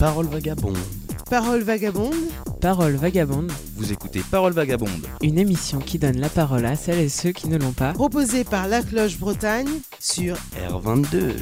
Parole vagabonde. Parole vagabonde. Parole vagabonde, Vous écoutez Parole vagabonde. une émission qui donne la parole à celles et ceux qui ne l'ont pas. Proposée par La Cloche Bretagne sur R22.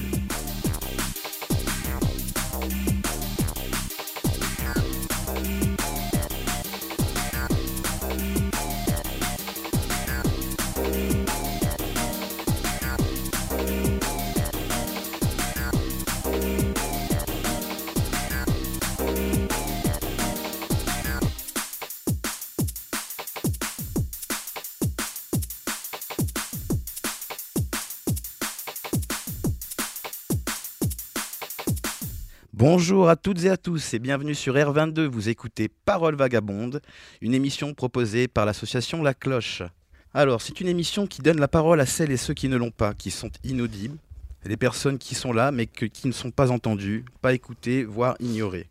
Bonjour à toutes et à tous et bienvenue sur R22. Vous écoutez Parole vagabonde, une émission proposée par l'association La Cloche. Alors, c'est une émission qui donne la parole à celles et ceux qui ne l'ont pas, qui sont inaudibles, des personnes qui sont là mais qui ne sont pas entendues, pas écoutées, voire ignorées.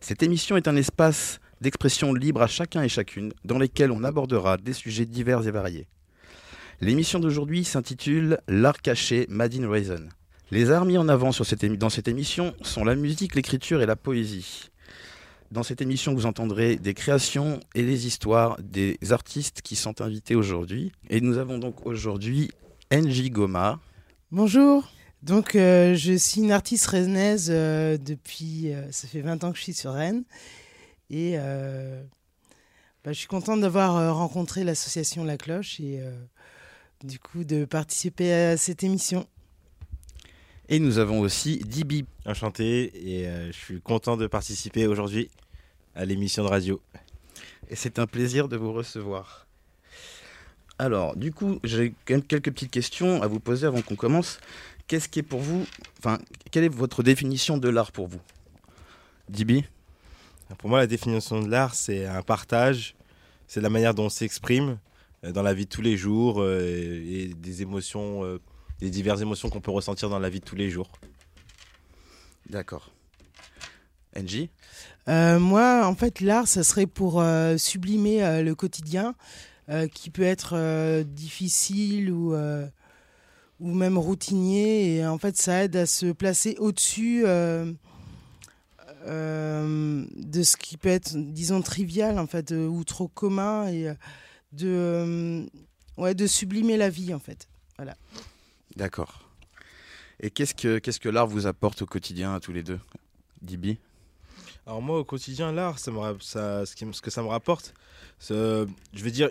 Cette émission est un espace d'expression libre à chacun et chacune, dans lesquels on abordera des sujets divers et variés. L'émission d'aujourd'hui s'intitule L'art caché Made in. Les arts mis en avant sur cette dans cette émission sont la musique, l'écriture et la poésie. Dans cette émission, vous entendrez des créations et des histoires des artistes qui sont invités aujourd'hui. Et nous avons donc aujourd'hui NJ Goma. Bonjour. Donc, euh, je suis une artiste rennaise euh, depuis. euh, ça fait 20 ans que je suis sur Rennes. Et bah, je suis contente d'avoir rencontré l'association La Cloche et du coup de participer à cette émission. Et nous avons aussi Dibi. Enchanté et euh, je suis content de participer aujourd'hui à l'émission de radio. Et c'est un plaisir de vous recevoir. Alors, du coup, j'ai quand même quelques petites questions à vous poser avant qu'on commence. Qu'est-ce qui est pour vous, enfin, quelle est votre définition de l'art pour vous? Dibi? Pour moi, la définition de l'art, c'est un partage, c'est la manière dont on s'exprime euh, dans la vie de tous les jours euh, et des émotions, euh, des diverses émotions qu'on peut ressentir dans la vie de tous les jours. D'accord. NJ Euh, moi, en fait, l'art, ça serait pour euh, sublimer euh, le quotidien euh, qui peut être euh, difficile ou, euh, ou même routinier. Et en fait, ça aide à se placer au-dessus euh, euh, de ce qui peut être, disons, trivial, en fait, euh, ou trop commun, et euh, de, euh, ouais, de sublimer la vie, en fait. D'accord. Et qu'est-ce que, qu'est-ce que l'art vous apporte au quotidien à tous les deux? Dibi? Alors moi, au quotidien, l'art, ça me ra- ça, ce, qui ce que ça me rapporte, euh, je veux dire,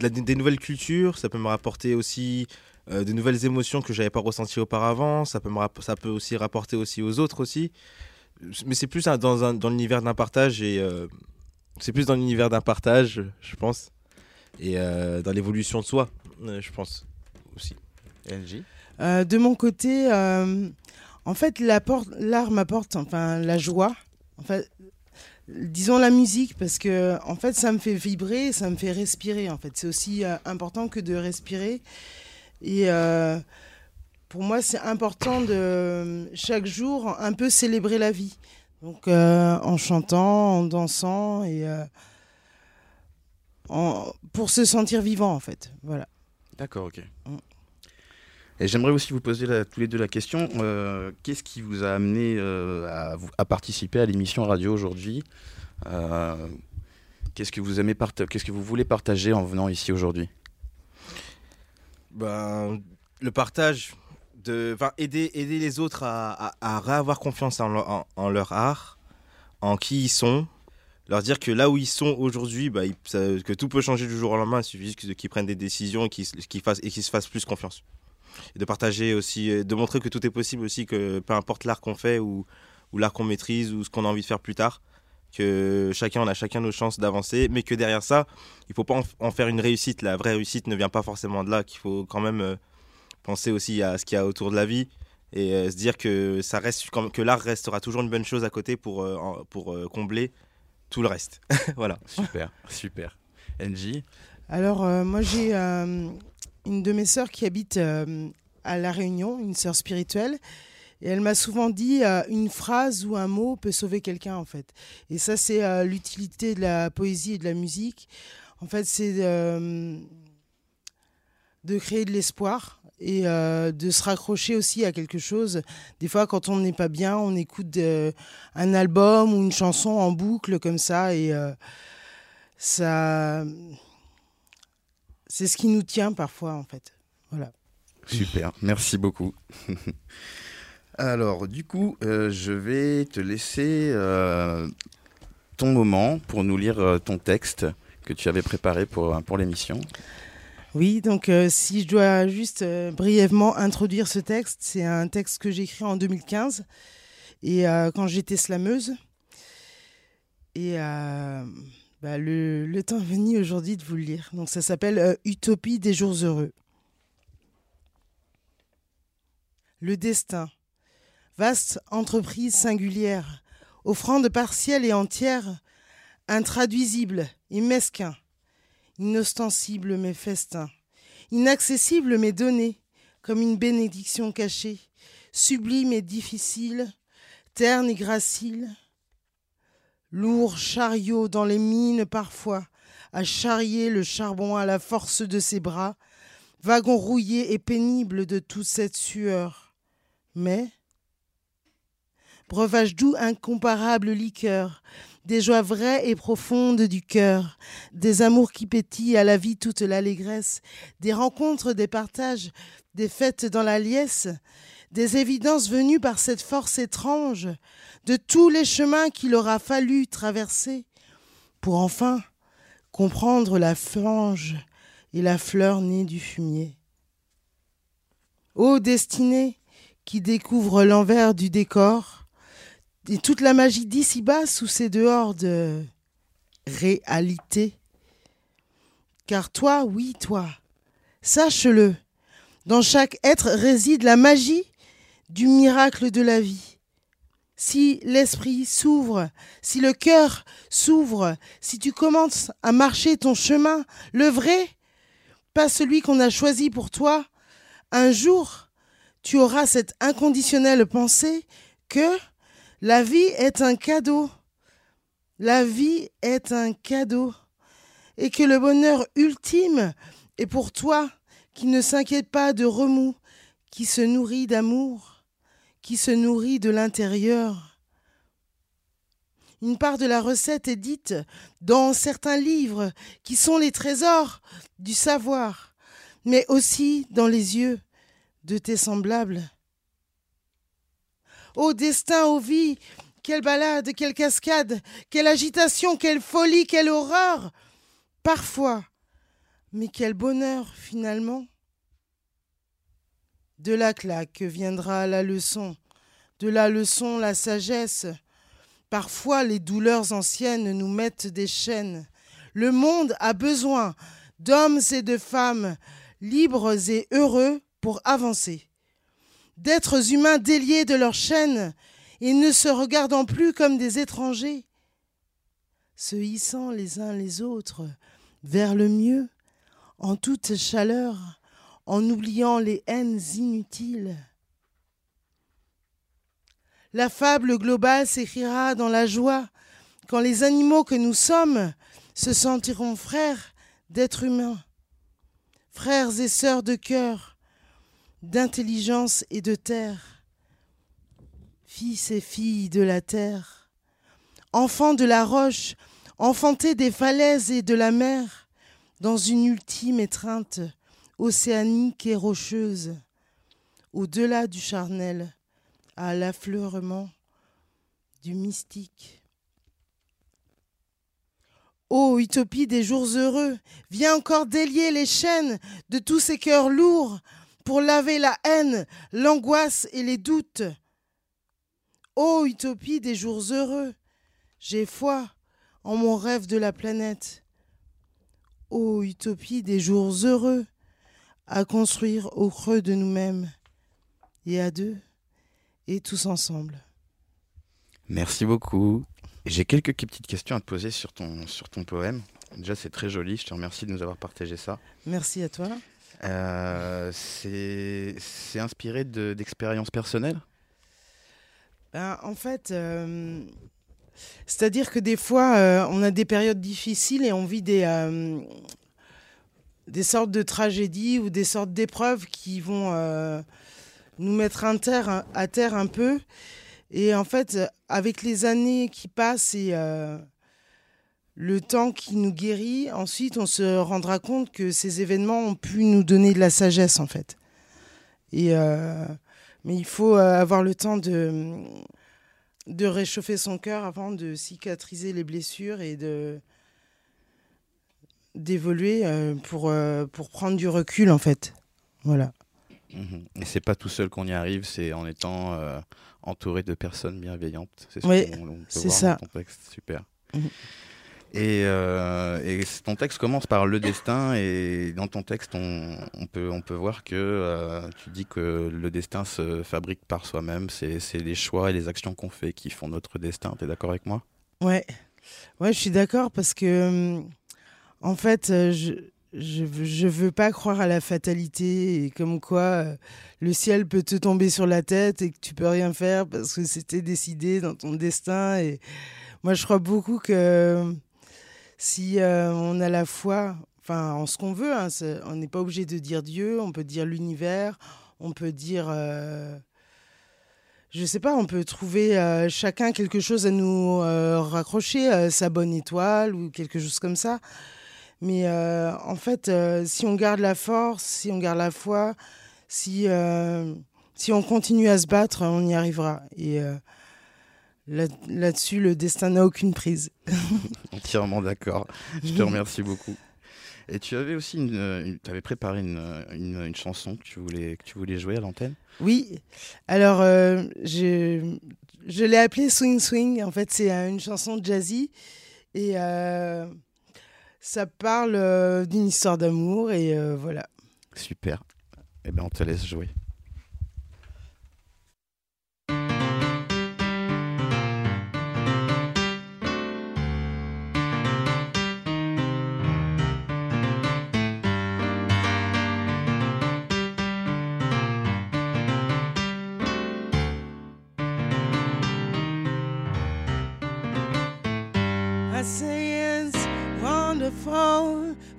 la- des nouvelles cultures, ça peut me rapporter aussi euh, de nouvelles émotions que j'avais pas ressenties auparavant, ça peut, me ça peut aussi rapporter aussi aux autres aussi. Mais c'est plus un- dans, un- dans l'univers d'un partage et euh, c'est plus dans l'univers d'un partage, je pense, et euh, dans l'évolution de soi, je pense aussi. NJ Euh, de mon côté, euh, en fait, l'art m'apporte enfin la joie. En fait, disons la musique parce que en fait, ça me fait vibrer, ça me fait respirer. En fait, c'est aussi euh, important que de respirer. Et pour moi, c'est important de chaque jour un peu célébrer la vie. Donc, en chantant, en dansant et en- pour se sentir vivant, en fait. Voilà. D'accord, ok. Mm. Et j'aimerais aussi vous poser tous les deux la question euh, qu'est-ce qui vous a amené euh, à, participer à l'émission radio aujourd'hui Euh, Qu'est-ce que vous aimez Qu'est-ce que vous voulez partager en venant ici aujourd'hui? Ben, le partage, de, aider, les autres à, à, réavoir confiance en leur, art, en qui ils sont, leur dire que là où ils sont aujourd'hui, bah, que tout peut changer du jour au lendemain, il suffit juste qu'ils prennent des décisions et qu'ils se fassent plus confiance. Et de partager aussi, euh, de montrer que tout est possible aussi, que peu importe l'art qu'on fait ou, ou l'art qu'on maîtrise ou ce qu'on a envie de faire plus tard, que chacun, on a chacun nos chances d'avancer, mais que derrière ça, il faut pas en, en faire une réussite. La vraie réussite ne vient pas forcément de là, qu'il faut quand même euh, penser aussi à ce qu'il y a autour de la vie et euh, se dire que ça reste que l'art restera toujours une bonne chose à côté pour, euh, pour euh, combler tout le reste. voilà. Super, super. NJ Alors, euh, moi, j'ai euh, une de mes sœurs qui habite euh, à La Réunion, une sœur spirituelle. Et elle m'a souvent dit euh, une phrase ou un mot peut sauver quelqu'un, en fait. Et ça, c'est euh, l'utilité de la poésie et de la musique. En fait, c'est euh, de créer de l'espoir et de se raccrocher aussi à quelque chose. Des fois, quand on n'est pas bien, on écoute un album ou une chanson en boucle comme ça et ça, c'est ce qui nous tient parfois en fait. Voilà. Super, merci beaucoup. Alors, du coup, euh, je vais te laisser euh, ton moment pour nous lire euh, ton texte que tu avais préparé pour, pour l'émission. Oui, donc si je dois juste brièvement introduire ce texte, c'est un texte que j'ai écrit en 2015 et quand j'étais slameuse. Et bah, le, temps venu aujourd'hui de vous le lire. Donc ça s'appelle euh, Utopie des jours heureux. Le destin. Vaste entreprise singulière, offrande partielle et entière, intraduisible et mesquin inostensible mais festin, inaccessible mais donné, comme une bénédiction cachée, sublime et difficile, terne et gracile, lourd chariot dans les mines parfois, à charrier le charbon à la force de ses bras, wagon rouillé et pénible de toute cette sueur. Mais, breuvage doux incomparable liqueur, des joies vraies et profondes du cœur, des amours qui pétillent à la vie toute l'allégresse, des rencontres, des partages, des fêtes dans la liesse, des évidences venues par cette force étrange, de tous les chemins qu'il aura fallu traverser, pour enfin comprendre la fange et la fleur née du fumier. Ô destinée qui découvre l'envers du décor, et toute la magie d'ici-bas sous ces dehors de réalité. Car toi, oui, toi, sache-le, dans chaque être réside la magie du miracle de la vie. Si l'esprit s'ouvre, si le cœur s'ouvre, si tu commences à marcher ton chemin, le vrai, pas celui qu'on a choisi pour toi, un jour, tu auras cette inconditionnelle pensée que la vie est un cadeau. La vie est un cadeau. Et que le bonheur ultime est pour toi qui ne s'inquiète pas de remous, qui se nourrit d'amour, qui se nourrit de l'intérieur. Une part de la recette est dite dans certains livres qui sont les trésors du savoir, mais aussi dans les yeux de tes semblables. Ô destin, ô vie, quelle balade, quelle cascade, quelle agitation, quelle folie, quelle horreur Parfois, mais quel bonheur finalement De la claque viendra la leçon, de la leçon la sagesse. Parfois les douleurs anciennes nous mettent des chaînes. Le monde a besoin d'hommes et de femmes libres et heureux pour avancer d'êtres humains déliés de leur chaîne et ne se regardant plus comme des étrangers, se hissant les uns les autres vers le mieux, en toute chaleur, en oubliant les haines inutiles. La fable globale s'écrira dans la joie quand les animaux que nous sommes se sentiront frères d'êtres humains, frères et sœurs de cœur, d'intelligence et de terre, fils et filles de la terre, enfants de la roche, enfantés des falaises et de la mer, dans une ultime étreinte océanique et rocheuse, au-delà du charnel, à l'affleurement du mystique. Ô utopie des jours heureux, viens encore délier les chaînes de tous ces cœurs lourds pour laver la haine, l'angoisse et les doutes. Ô utopie des jours heureux, j'ai foi en mon rêve de la planète. Ô utopie des jours heureux, à construire au creux de nous-mêmes, et à deux, et tous ensemble. Merci beaucoup. J'ai quelques petites questions à te poser sur ton, sur ton poème. Déjà, c'est très joli. Je te remercie de nous avoir partagé ça. Merci à toi. Euh, c'est inspiré de- d'expériences personnelles? Ben, en fait, euh, c'est-à-dire que des fois, euh, on a des périodes difficiles et on vit des, euh, des sortes de tragédies ou des sortes d'épreuves qui vont euh, nous mettre un terre, à terre un peu. Et en fait, avec les années qui passent et euh, le temps qui nous guérit, ensuite on se rendra compte que ces événements ont pu nous donner de la sagesse en fait. Et, euh, mais il faut avoir le temps de, de réchauffer son cœur avant de cicatriser les blessures et de, d'évoluer euh, pour, euh, pour prendre du recul, en fait. Voilà. Mhm. Et c'est pas tout seul qu'on y arrive, c'est en étant euh, entouré de personnes bienveillantes. C'est oui, c'est ça. Dans ton texte. Super. Mhm. Et, et, ton texte commence par le destin, et dans ton texte, on, on peut, on peut voir que tu dis que le destin se fabrique par soi-même, c'est les choix et les actions qu'on fait qui font notre destin. Tu es d'accord avec moi? Ouais. ouais, je suis d'accord parce que hum, en fait, euh, je, je, veux pas croire à la fatalité et comme quoi euh, le ciel peut te tomber sur la tête et que tu peux rien faire parce que c'était décidé dans ton destin. Et moi, je crois beaucoup que si euh, on a la foi, enfin, en ce qu'on veut, hein, on n'est pas obligé de dire Dieu, on peut dire l'univers, on peut dire. je sais pas, on peut trouver chacun quelque chose à nous raccrocher, sa bonne étoile ou quelque chose comme ça. Mais euh, en fait, euh, si on garde la force, si on garde la foi, si, euh, si on continue à se battre, on y arrivera. Et là-dessus, le destin n'a aucune prise. Entièrement d'accord. Je te remercie beaucoup. Et tu avais aussi une, avais préparé une, une, chanson que tu voulais, que tu voulais jouer à l'antenne Oui. Alors, je, je l'ai appelée Swing Swing. En fait, c'est une chanson jazzy. Et ça parle euh, d'une histoire d'amour et euh, voilà. Super. Eh bien, on te laisse jouer.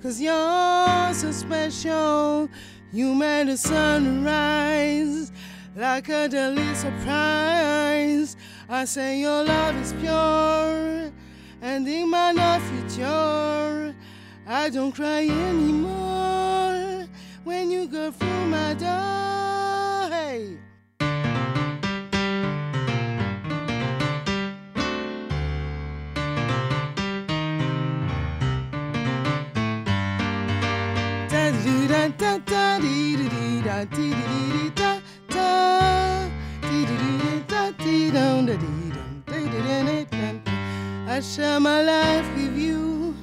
Cause you're so special. You made the sun rise like a daily surprise. I say your love is pure and in my future. I don't cry anymore when you go through my door. da da da da da da da da I share my life with you.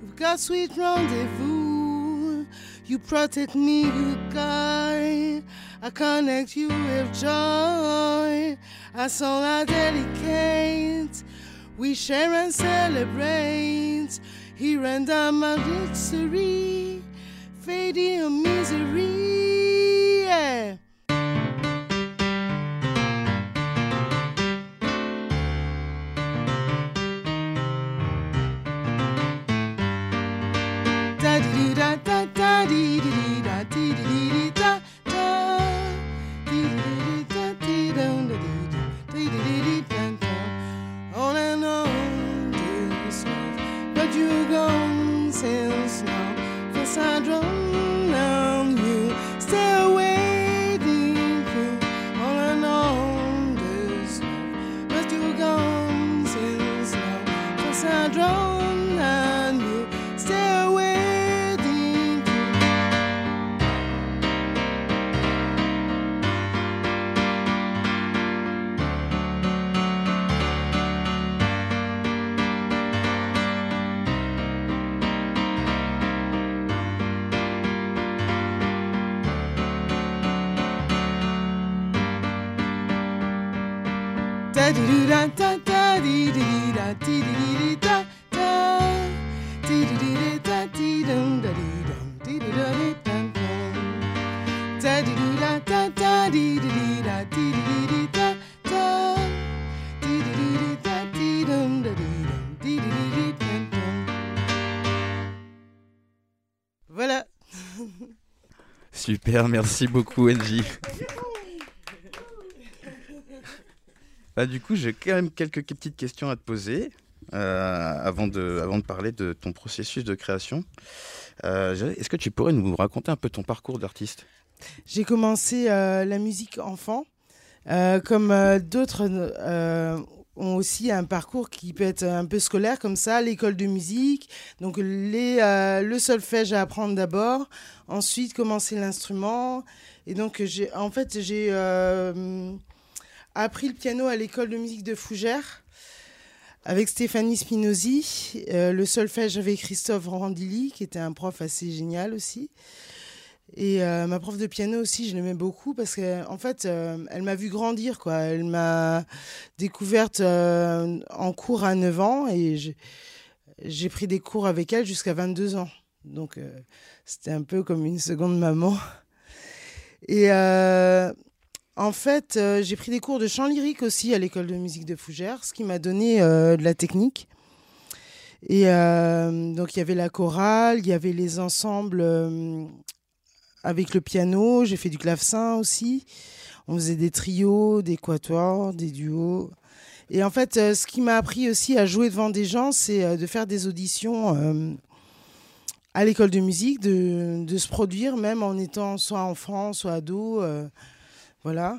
We've got sweet rendezvous. You protect me, you guide. I connect you with joy. That's all I dedicate. We share and celebrate here and there, my victory fading. Merci beaucoup NJ. Bah, du coup, j'ai quand même quelques petites questions à te poser euh, avant, de, parler de ton processus de création. Euh, Est-ce que tu pourrais nous raconter un peu ton parcours d'artiste? J'ai commencé euh, la musique enfant. Comme d'autres ont aussi un parcours qui peut être un peu scolaire comme ça, l'école de musique, donc les, euh, le solfège à apprendre d'abord, ensuite commencer l'instrument. Et donc en fait, j'ai euh, appris le piano à l'école de musique de Fougères avec Stéphanie Spinozzi, euh, le solfège avec Christophe Randilly, qui était un prof assez génial aussi. Et euh, ma prof de piano aussi, je l'aimais beaucoup parce qu'en en fait, euh, elle m'a vu grandir, quoi. Elle m'a découverte euh, en cours à 9 ans et j'ai- pris des cours avec elle jusqu'à 22 ans. Donc, c'était un peu comme une seconde maman. Et en fait, j'ai pris des cours de chant lyrique aussi à l'école de musique de Fougères, ce qui m'a donné de la technique. Et donc, il y avait la chorale, il y avait les ensembles avec le piano, j'ai fait du clavecin aussi. On faisait des trios, des quatuors, des duos. Et en fait, euh, ce qui m'a appris aussi à jouer devant des gens, c'est euh, de faire des auditions euh, à l'école de musique, de, se produire même en étant soit enfant, soit ado. voilà.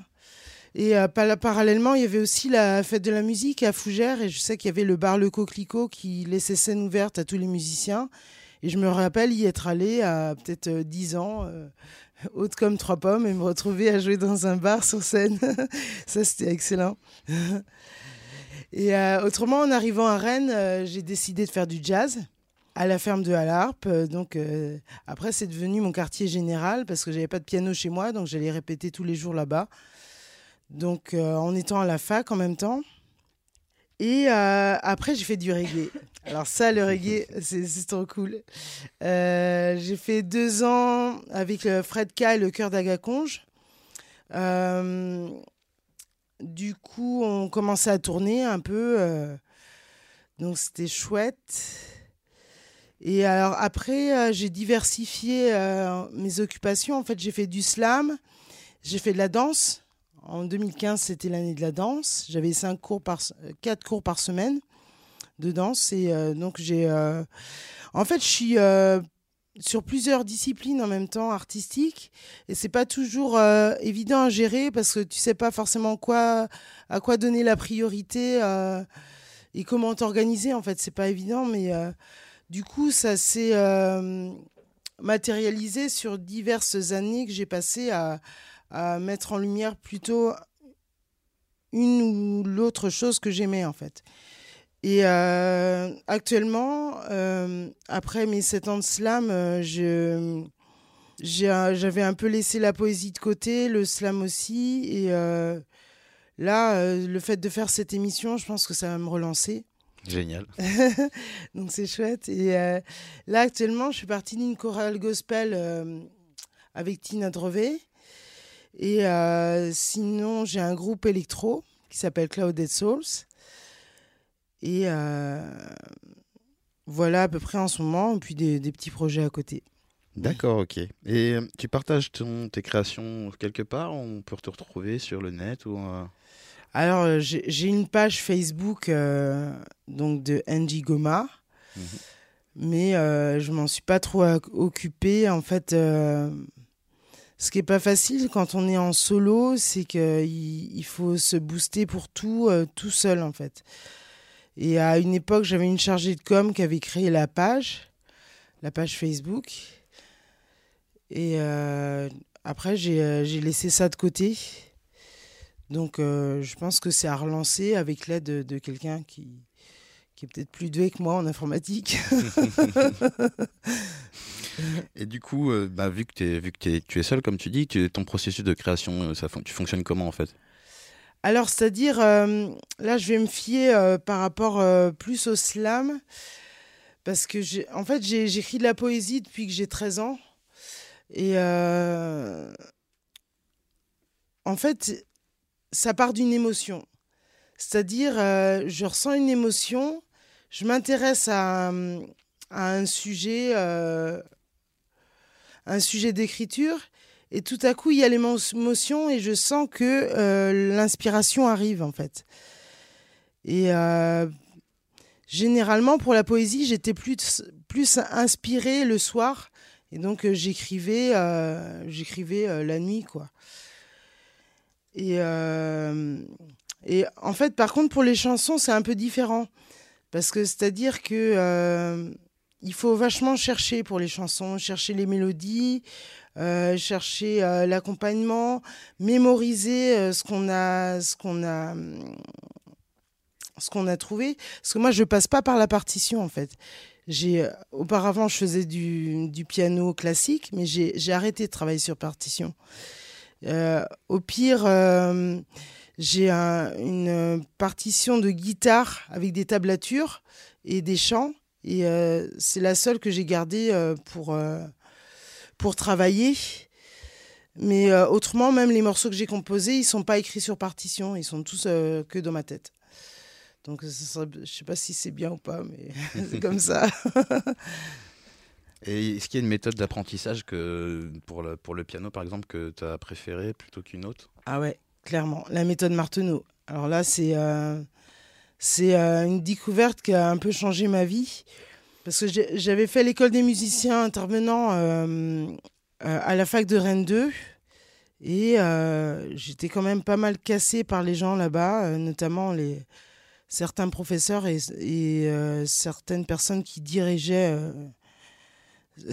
Et par- parallèlement, il y avait aussi la fête de la musique à Fougères. Et je sais qu'il y avait le bar Le Coquelicot qui laissait scène ouverte à tous les musiciens. Et je me rappelle y être allée à peut-être euh, 10 ans, euh, haute comme trois pommes, et me retrouver à jouer dans un bar sur scène. Ça, c'était excellent. et euh, autrement, en arrivant à Rennes, euh, j'ai décidé de faire du jazz à la ferme de Halarpe. Euh, Donc euh, après, c'est devenu mon quartier général parce que j'avais pas de piano chez moi, donc j'allais répéter tous les jours là-bas. Donc euh, en étant à la fac en même temps. Et euh, après, j'ai fait du reggae. Alors ça, le reggae, c'est trop cool. Euh, j'ai fait deux ans avec euh, Fred K et le Cœur d'Agaconge. Du coup, on commençait à tourner un peu. donc c'était chouette. Et alors après, j'ai diversifié mes occupations. En fait, j'ai fait du slam, j'ai fait de la danse. En 2015, c'était l'année de la danse. J'avais cinq cours par, euh, quatre cours par semaine de danse. Et euh, donc, j'ai. euh, En fait, je suis sur plusieurs disciplines en même temps artistiques. Et c'est pas toujours évident à gérer parce que tu sais pas forcément quoi, à quoi donner la priorité et comment t'organiser. En fait, c'est pas évident, mais. du coup, ça s'est matérialisé sur diverses années que j'ai passées à, à mettre en lumière plutôt une ou l'autre chose que j'aimais en fait. Et euh, actuellement, euh, après mes sept ans de slam, euh, je, j'avais un peu laissé la poésie de côté, le slam aussi. Et euh, là, le fait de faire cette émission, je pense que ça va me relancer. Génial. Donc c'est chouette. Et là, actuellement, je suis partie d'une chorale gospel avec Tina Drevet. Et euh, sinon, j'ai un groupe électro qui s'appelle Clouded Souls. Et euh, voilà à peu près en ce moment, et puis des, des petits projets à côté. D'accord, ok. Et euh, tu partages ton, tes créations quelque part On peut te retrouver sur le net ou euh, Alors, j'ai une page Facebook donc de Angie Goma, Mhm. mais euh, je m'en suis pas trop occupée. En fait, euh, ce qui est pas facile quand on est en solo, c'est qu'il il faut se booster pour tout, euh, tout seul en fait. Et à une époque, j'avais une chargée de com qui avait créé la page, la page Facebook. Et euh, après, j'ai euh, j'ai laissé ça de côté. Donc, je pense que c'est à relancer avec l'aide de, quelqu'un qui est peut-être plus doué que moi en informatique. Et du coup, euh, bah, vu que, vu que tu es seul, comme tu dis, ton processus de création, euh, ça, tu fonctionnes comment en fait? Alors, c'est-à-dire, euh, là, je vais me fier par rapport plus au slam. Parce que, en fait, j'écris de la poésie depuis que j'ai 13 ans. Et en fait, ça part d'une émotion. C'est-à-dire, je ressens une émotion, je m'intéresse à, à un sujet, un sujet d'écriture, et tout à coup il y a l'émotion et je sens que euh, l'inspiration arrive en fait. Et euh, généralement pour la poésie j'étais plus plus inspirée le soir et donc euh, j'écrivais j'écrivais la nuit quoi. Et et en fait par contre pour les chansons c'est un peu différent parce que c'est à dire que il faut vachement chercher pour les chansons, chercher les mélodies, euh, chercher euh, l'accompagnement, mémoriser euh, ce qu'on a, ce qu'on a, ce qu'on a trouvé. Parce que moi, je passe pas par la partition en fait. J'ai auparavant, je faisais du, du piano classique, mais j'ai arrêté de travailler sur partition. au pire, j'ai une partition de guitare avec des tablatures et des chants et euh, c'est la seule que j'ai gardée euh, pour, euh, pour travailler. Mais autrement, même les morceaux que j'ai composés, ils sont pas écrits sur partition, ils sont tous que dans ma tête. Donc, je ne sais pas si c'est bien ou pas, mais c'est comme ça. Et est-ce qu'il y a une méthode d'apprentissage que pour le, pour le piano, par exemple, que tu as préférée plutôt qu'une autre? Ah ouais, clairement. La méthode Marteneau. Alors là, c'est c'est euh, une découverte qui a un peu changé ma vie. Parce que j'avais fait l'école des musiciens intervenants euh, euh, à la fac de Rennes 2. Et j'étais quand même pas mal cassée par les gens là-bas, notamment les, certains professeurs et, certaines personnes qui dirigeaient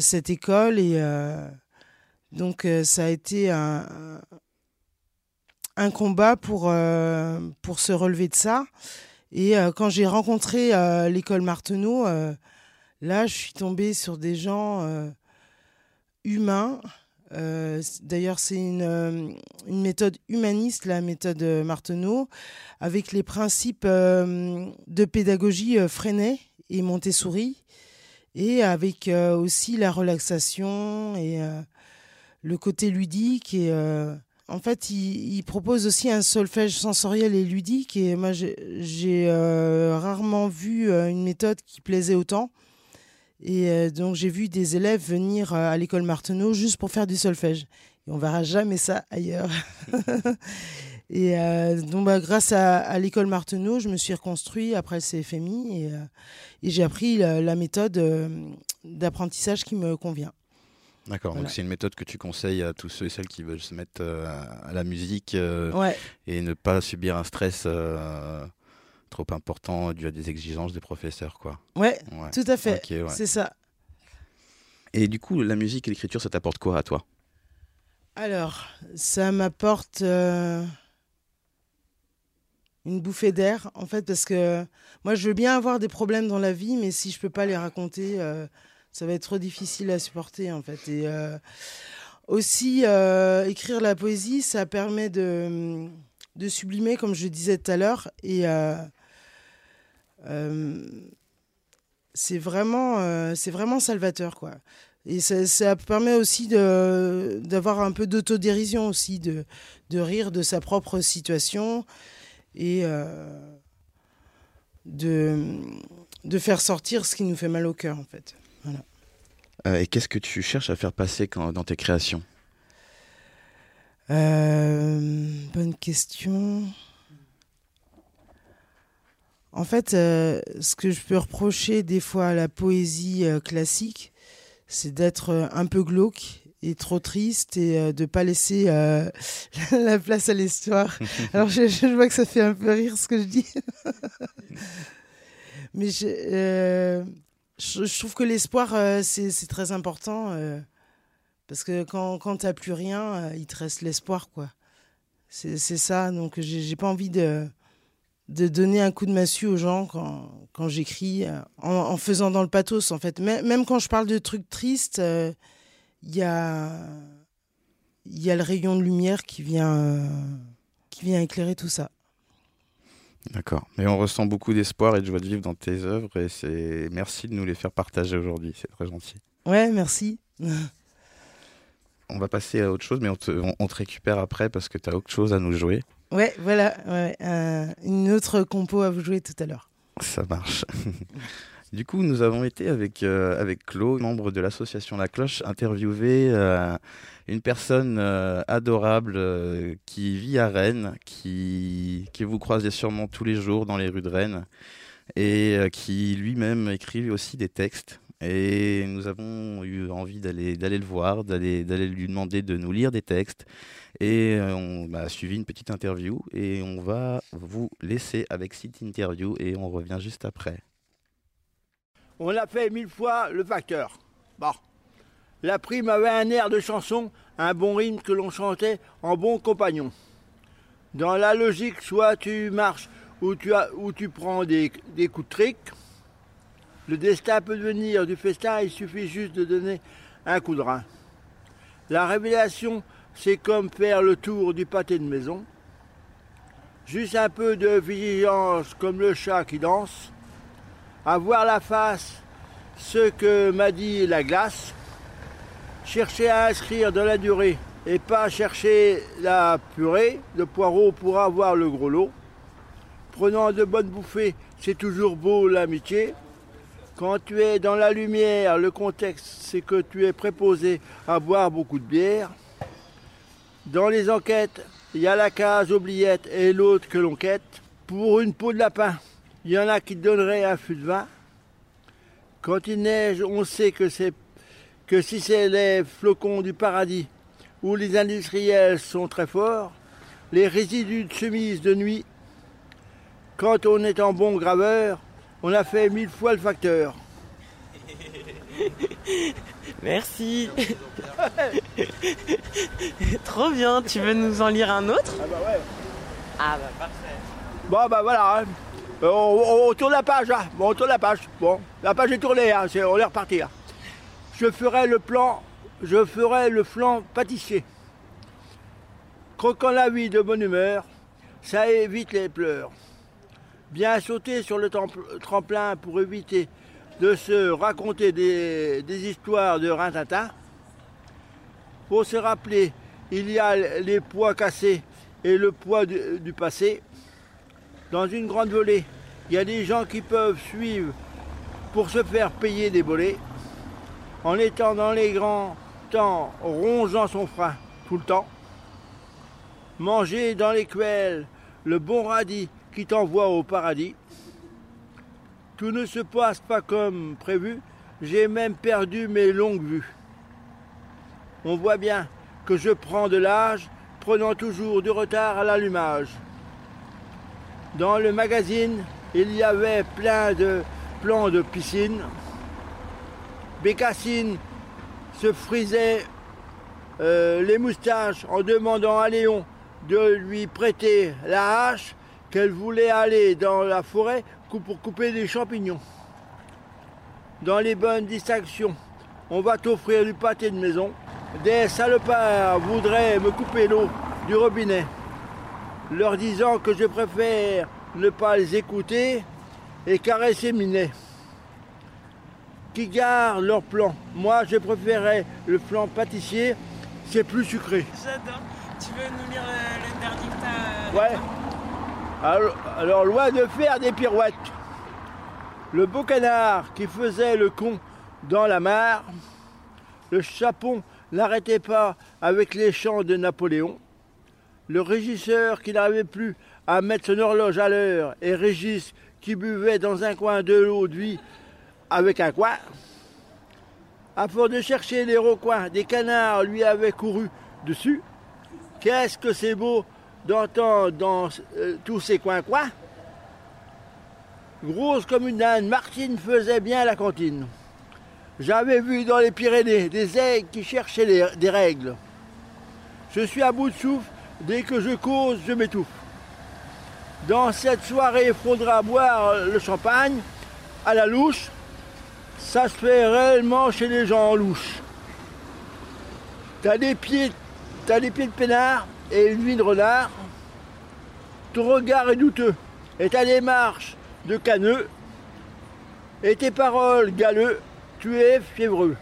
cette école. Et donc, ça a été un, un combat pour, pour se relever de ça. Et euh, quand j'ai rencontré euh, l'école Marteneau, euh, là, je suis tombée sur des gens humains. D'ailleurs, c'est une, méthode humaniste, la méthode Marteneau, avec les principes de pédagogie Freinet et Montessori, et avec aussi la relaxation et le côté ludique en fait, il, propose aussi un solfège sensoriel et ludique. Et moi, j'ai euh, rarement vu euh, une méthode qui plaisait autant. Et euh, donc, j'ai vu des élèves venir à l'école Marteneau juste pour faire du solfège. Et on verra jamais ça ailleurs. et donc, bah, grâce à, l'école Marteneau, je me suis reconstruit après le CFMI et, et j'ai appris la méthode d'apprentissage qui me convient. D'accord, donc c'est une méthode que tu conseilles à tous ceux et celles qui veulent se mettre euh, à la musique euh, et ne pas subir un stress euh, trop important dû à des exigences des professeurs. Quoi. Ouais, tout à fait, c'est ça. Et du coup, la musique et l'écriture, ça t'apporte quoi à toi? Alors, ça m'apporte une bouffée d'air, en fait, parce que moi, je veux bien avoir des problèmes dans la vie, mais si je peux pas les raconter ça va être trop difficile à supporter en fait. Et euh, aussi, euh, écrire la poésie, ça permet de, sublimer, comme je disais tout à l'heure. Et euh, c'est vraiment, c'est vraiment salvateur, quoi. Et ça, permet aussi d'avoir un peu d'autodérision aussi, de, rire de sa propre situation et de faire sortir ce qui nous fait mal au cœur, en fait. Euh, et qu'est-ce que tu cherches à faire passer dans tes créations? Euh, Bonne question. En fait, euh, ce que je peux reprocher des fois à la poésie classique, c'est d'être un peu glauque et trop triste et de ne pas laisser la place à l'histoire. Alors je, je, vois que ça fait un peu rire ce que je dis. Mais je, je, trouve que l'espoir, euh, c'est très important. Euh, parce que quand, tu n'as plus rien, euh, il te reste l'espoir, quoi. C'est ça. Donc, j'ai pas envie de, donner un coup de massue aux gens quand, j'écris, en, faisant dans le pathos, en fait. Même, quand je parle de trucs tristes, il y, a, y a le rayon de lumière qui vient, qui vient éclairer tout ça. D'accord. Mais on ressent beaucoup d'espoir et de joie de vivre dans tes œuvres et c'est merci de nous les faire partager aujourd'hui. C'est très gentil. Ouais, merci. on va passer à autre chose, mais on te, récupère après parce que tu as autre chose à nous jouer. Ouais, voilà. une autre compo à vous jouer tout à l'heure. Ça marche. Du coup, nous avons été avec, euh, avec Claude, membre de l'association La Cloche, interviewer euh, une personne euh, adorable qui vit à Rennes, qui, que vous croisez sûrement tous les jours dans les rues de Rennes, et qui lui-même écrit aussi des textes. Et nous avons eu envie d'aller le voir, d'aller lui demander de nous lire des textes. Et on a suivi une petite interview et on va vous laisser avec cette interview et on revient juste après. On a fait mille fois le facteur. Bon. La prime avait un air de chanson, un bon rythme que l'on chantait en bon compagnon. Dans la logique, soit tu marches ou tu, prends des, des coups de trick. Le destin peut devenir du festin, il suffit juste de donner un coup de rein. La révélation, c'est comme faire le tour du pâté de maison. Juste un peu de vigilance comme le chat qui danse. Avoir la face ce que m'a dit la glace. Chercher à inscrire dans la durée et pas chercher la purée de poireaux pour avoir le gros lot. Prenant de bonnes bouffées, c'est toujours beau l'amitié. Quand tu es dans la lumière, le contexte, c'est que tu es préposé à boire beaucoup de bière. Dans les enquêtes, il y a la case oubliette et l'autre que l'on quête. Pour une peau de lapin, il y en a qui donneraient un fût de vin. Quand il neige, on sait que, c'est, que si c'est les flocons du paradis où les industriels sont très forts, les résidus de chemise de nuit, quand on est en bon graveur, on a fait mille fois le facteur. Merci. Trop bien. Tu veux nous en lire un autre? Ah bah ouais. Ah bah parfait. Bon bah voilà. Hein. Euh, On, on tourne la page là. Bon, la page. Bon, la page est tournée, hein. on est reparti. hein. Je ferai le plan, je ferai le flanc pâtissier. Croquant la vie de bonne humeur, ça évite les pleurs. Bien sauter sur le tremplin pour éviter de se raconter des, histoires de rintintin. Faut se rappeler, il y a les poids cassés et le poids du passé. Dans une grande volée, il y a des gens qui peuvent suivre pour se faire payer des bolets. En étant dans les grands temps, rongeant son frein tout le temps. Manger dans les le bon radis qui t'envoie au paradis. Tout ne se passe pas comme prévu, j'ai même perdu mes longues vues. On voit bien que je prends de l'âge, prenant toujours du retard à l'allumage. Dans le magazine, il y avait plein de plans de piscine. Bécassine se frisait euh, les moustaches en demandant à Léon de lui prêter la hache qu'elle voulait aller dans la forêt pour couper des champignons. Dans les bonnes distractions, on va t'offrir du pâté de maison. Des salopards voudraient me couper l'eau du robinet leur disant que je préfère ne pas les écouter et caresser Minet. Qui gardent leur plan. Moi, je préférais le flan pâtissier, c'est plus sucré. J'adore. Tu veux nous lire le, le verdict à... Ouais. Alors, alors, loin de faire des pirouettes, le beau canard qui faisait le con dans la mare, le chapon n'arrêtait pas avec les chants de Napoléon, le régisseur qui n'arrivait plus à mettre son horloge à l'heure et Régis qui buvait dans un coin de l'eau de vie avec un coin. À de chercher les recoins, des canards lui avaient couru dessus. Qu'est-ce que c'est beau d'entendre dans euh, tous ces coins-coins Grosse comme une âne, Martine faisait bien la cantine. J'avais vu dans les Pyrénées des aigles qui cherchaient des règles. Je suis à bout de souffle, dès que je cause, je m'étouffe. Dans cette soirée, il faudra boire le champagne à la louche. Ça se fait réellement chez les gens louches. T'as des pieds, t'as pieds de peinard et une vie de renard. Ton regard est douteux et ta démarche de caneux. Et tes paroles galeux, tu es fiévreux.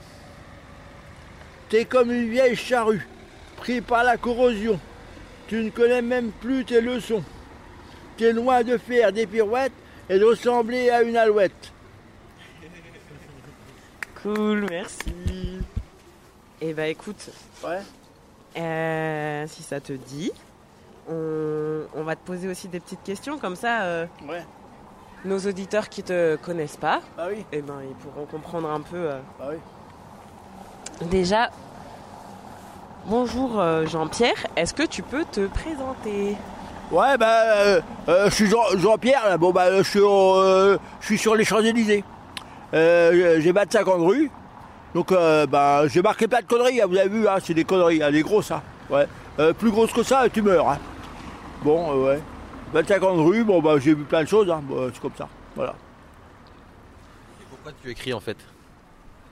T'es comme une vieille charrue, pris par la corrosion. Tu ne connais même plus tes leçons. T'es loin de faire des pirouettes et de ressembler à une alouette. Cool, merci. Eh bah écoute, Ouais. euh, si ça te dit, on, on va te poser aussi des petites questions comme ça. euh, Ouais. nos auditeurs qui te connaissent pas, Bah oui. eh ben ils pourront comprendre un peu. euh. Bah oui. Déjà, bonjour euh, Jean-Pierre, est-ce que tu peux te présenter? Ouais, bah, euh, euh, je suis Jean- Jean-Pierre, là. Bon, bah, je suis, au, euh, je suis sur les Champs-Élysées. Euh, j'ai 25 ans de rue. Donc, euh, bah, j'ai marqué plein de conneries, hein, vous avez vu, hein, c'est des conneries, hein, des grosses, ça. Ouais. Euh, plus grosse que ça, tu meurs. Hein. Bon, euh, ouais. 25 ans de rue, bon, bah, j'ai vu plein de choses, hein. C'est comme ça. Voilà. Et pourquoi tu écris en fait?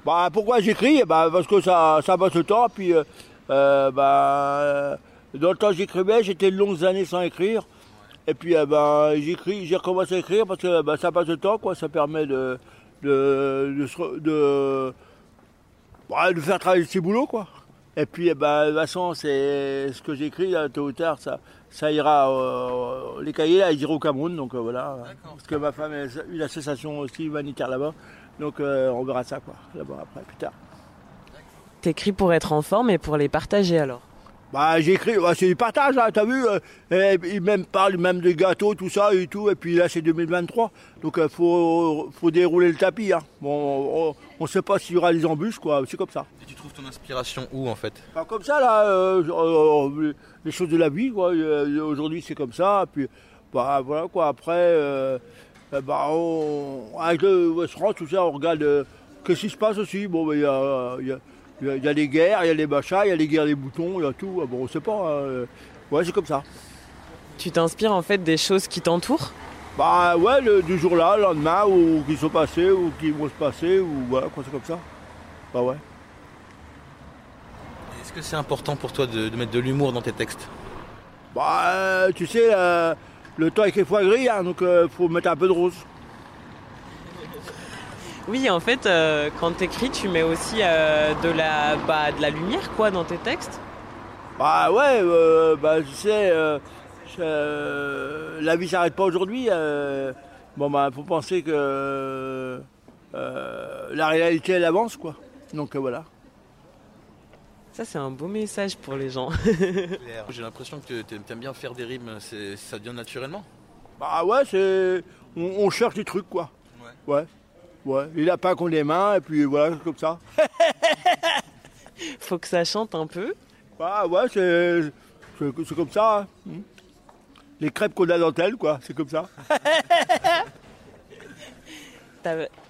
Bah, pourquoi j'écris? Bah, Parce que ça, ça passe le temps. Puis, euh, bah, euh, dans le temps que j'écrivais, j'étais de longues années sans écrire. Et puis, euh, bah, j'écris, j'ai recommencé à écrire parce que bah, ça passe le temps, quoi. Ça permet de, de, de, de, bah, de faire travailler ses boulots, quoi. Et puis, eh ben, de toute façon, c'est ce que j'écris, tôt ou tard, ça, ça ira. euh, les cahiers, là, ils iront au Cameroun, donc euh, voilà. Parce que ma femme a une association aussi humanitaire là-bas. Donc, euh, on verra ça, quoi, là-bas après, plus tard. T'écris pour être en forme et pour les partager alors. Bah, j'écris, ouais, c'est du partage, là, t'as vu euh, et, Ils même parlent même de gâteaux, tout ça et tout. Et puis là, c'est 2023. Donc, il faut, faut dérouler le tapis. Hein. Bon, on ne sait pas s'il y aura des embûches, quoi. C'est comme ça. Et tu trouves ton inspiration où en fait? Pas comme ça, là, euh, euh, les choses de la vie, quoi. Euh, Aujourd'hui, c'est comme ça. Puis, bah, voilà, quoi. Après, euh, euh, bah, on, avec le Western, tout ça, on regarde euh, qu'est-ce qui se passe aussi. Bon, bah, il a, y a- il y a des guerres, il y a des machins, il y a les guerres des boutons, il y a tout. Ah, Bon, on sait pas. hein. Ouais, c'est comme ça. Tu t'inspires en fait des choses qui t'entourent? Bah, ouais, le, du jour-là, le lendemain, ou qui sont passés, ou qui vont se passer, ou voilà, quoi, c'est comme ça. Bah, ouais. Est-ce que c'est important pour toi de, de mettre de l'humour dans tes textes? Bah, euh, tu sais, euh, le temps est quelquefois gris, hein, donc il faut mettre un peu de rose. Oui, en fait, euh, quand t'écris, tu mets aussi euh, de, la, bah, de la lumière quoi dans tes textes. Bah ouais, euh, bah tu sais, euh, euh, la vie s'arrête pas aujourd'hui. euh, bon bah faut penser que euh, la réalité elle avance quoi. Donc euh, voilà. Ça, c'est un beau message pour les gens. J'ai l'impression que tu aimes bien faire des rimes, c'est- ça vient naturellement Bah ouais, c'est, on, on cherche des trucs quoi. Ouais. Ouais. Les lapins qu'on les mains et puis voilà comme ça. Faut que ça chante un peu. Bah ouais, c'est, comme ça. hein. Hmm. Les crêpes qu'on a dentelle quoi, c'est comme ça.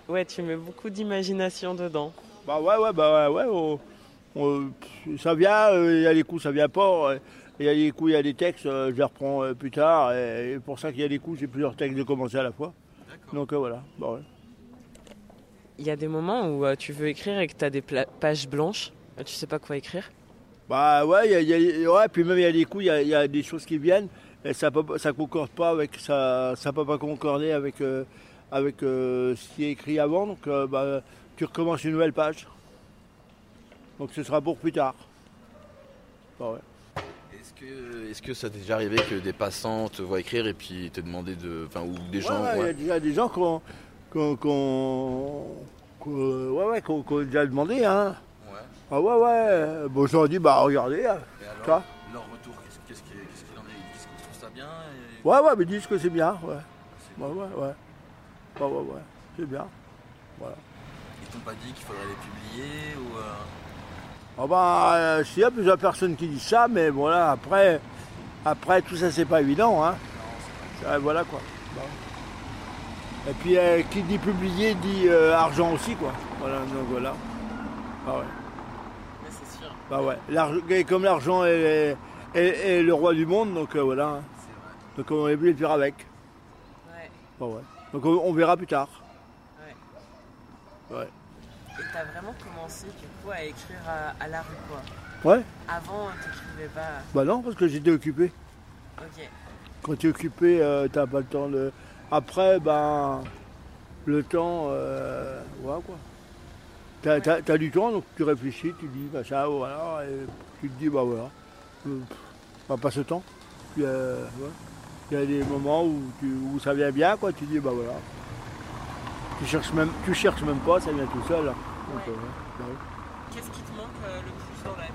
Ouais, tu mets beaucoup d'imagination dedans. Bah ouais, ouais, bah ouais, ouais. on- on- pff, ça vient, euh, il y a des coups, ça vient pas. euh, Il y a des coups, il y a des textes, euh, je les reprends euh, plus tard. Et, et pour ça qu'il y a des coups, j'ai plusieurs textes de commencer à la fois. Donc euh, voilà. Bah ouais. Il y a des moments où euh, tu veux écrire et que t'as des pla- pages blanches. euh, Tu sais pas quoi écrire. Bah ouais, il y a, il y a- ouais, puis même il y a des coups, il y a, il y a des choses qui viennent et ça peut, ça concorde pas avec ça, ça peut pas concorder avec euh, avec euh, ce qui est écrit avant. Donc euh, bah, tu recommences une nouvelle page. Donc ce sera pour plus tard. Bah ouais. Est-ce que, ça t'est déjà arrivé que des passants te voient écrire et puis te demander de. Enfin, ou des Ouais, gens. ouais, il y a déjà des gens qui ont, ont- ouais, ouais, qui ont déjà demandé. Hein. Ouais. Ah ouais, ouais. Bon, je leur dis, bah regardez. hein. Et alors, Ça leur retour, qu'est-ce, qu'est-ce qu'il qu'est-ce qu'il en est? Ils disent qu'ils trouvent ça bien et- Ouais, ouais, mais ils disent que c'est bien. Ouais, ouais, ouais. Ouais, ouais, ouais, ouais. C'est bien. Voilà. Ils t'ont pas dit qu'il faudrait les publier ou. euh, Ah bah, euh, s'il y a plusieurs personnes qui disent ça, mais voilà, après, après tout ça, c'est pas évident. Hein. Euh, voilà quoi. Et puis, euh, qui dit publier dit euh, argent aussi, quoi. Voilà, donc voilà. Ah ouais. c'est sûr. Bah ouais, comme l'argent est, est- est le roi du monde, donc euh, voilà. hein. Donc on est obligé de faire avec. Ouais. Bah ouais. Donc on, on verra plus tard. Ouais. Et t'as vraiment commencé du coup à écrire à, à la rue quoi. Ouais Avant, t'écrivais pas. Bah non, parce que j'étais occupé. Ok. Quand tu es occupé, t'as pas le temps de. Après, ben. Le temps. Euh, voilà quoi. T'as, t'as- t'as du temps, donc tu réfléchis, tu dis, bah ça, voilà, et tu te dis, bah voilà. Euh, On passe le temps. Euh, ouais. Il y a des moments où, tu- où ça vient bien, quoi, tu dis, bah voilà. Tu cherches même, tu cherches même pas, ça vient tout seul. hein. Donc, euh, bah. Qu'est-ce qui te manque euh, le plus dans la vie?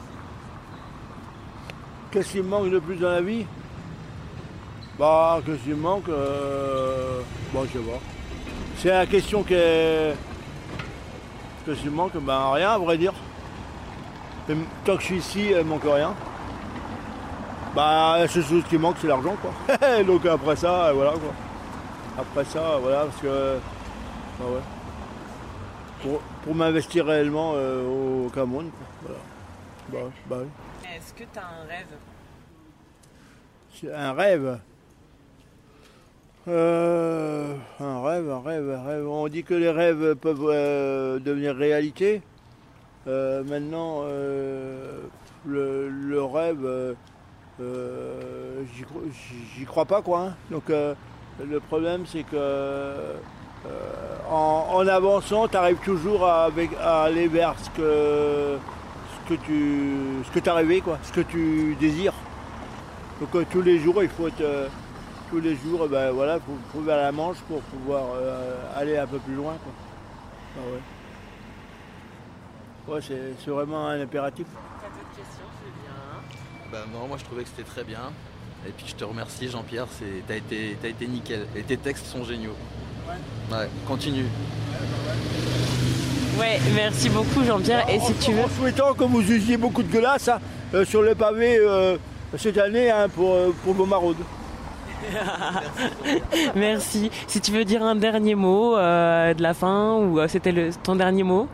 Qu'est-ce qui me manque le plus dans la vie? Bah, qu'est-ce qui me manque euh... Bon, je sais pas. C'est la question qui est... Qu'est-ce qui me manque? Ben, rien, à vrai dire. Et tant que je suis ici, il manque rien. Bah, la seule chose qui manque, c'est l'argent, quoi. Donc après ça, euh, voilà, quoi. Après ça, voilà, parce que... Bah ouais. Pour, pour m'investir réellement euh, au Cameroun, quoi. Voilà. Bah, bah oui. Est-ce que tu as un rêve? C'est un rêve? Euh, un rêve, un rêve, un rêve. On dit que les rêves peuvent euh, devenir réalité. Euh, maintenant, le, rêve, j'y cro- j'y- j'y crois pas quoi. hein. Donc le problème c'est que en, avançant, tu arrives toujours à, aller vers ce que, tu ce as rêvé, quoi, ce que tu désires. Donc tous les jours, il faut être tous les jours, eh ben voilà, faut trouver à la manche pour pouvoir euh, aller un peu plus loin, quoi. Ah ouais. Ouais, c'est c'est vraiment un impératif. T'as d'autres questions, Julien? Bah non, moi je trouvais que c'était très bien. Et puis je te remercie Jean-Pierre, c'est- t'as été, t'as été nickel. Et tes textes sont géniaux. Ouais, continue. Ouais, merci beaucoup Jean-Pierre. Et si tu veux, En souhaitant que vous usiez beaucoup de glace hein, euh, sur le pavé euh, cette année hein, pour, euh, pour vos maraudes. merci. Si tu veux dire un dernier mot euh, de la fin ou euh, c'était le, ton dernier mot?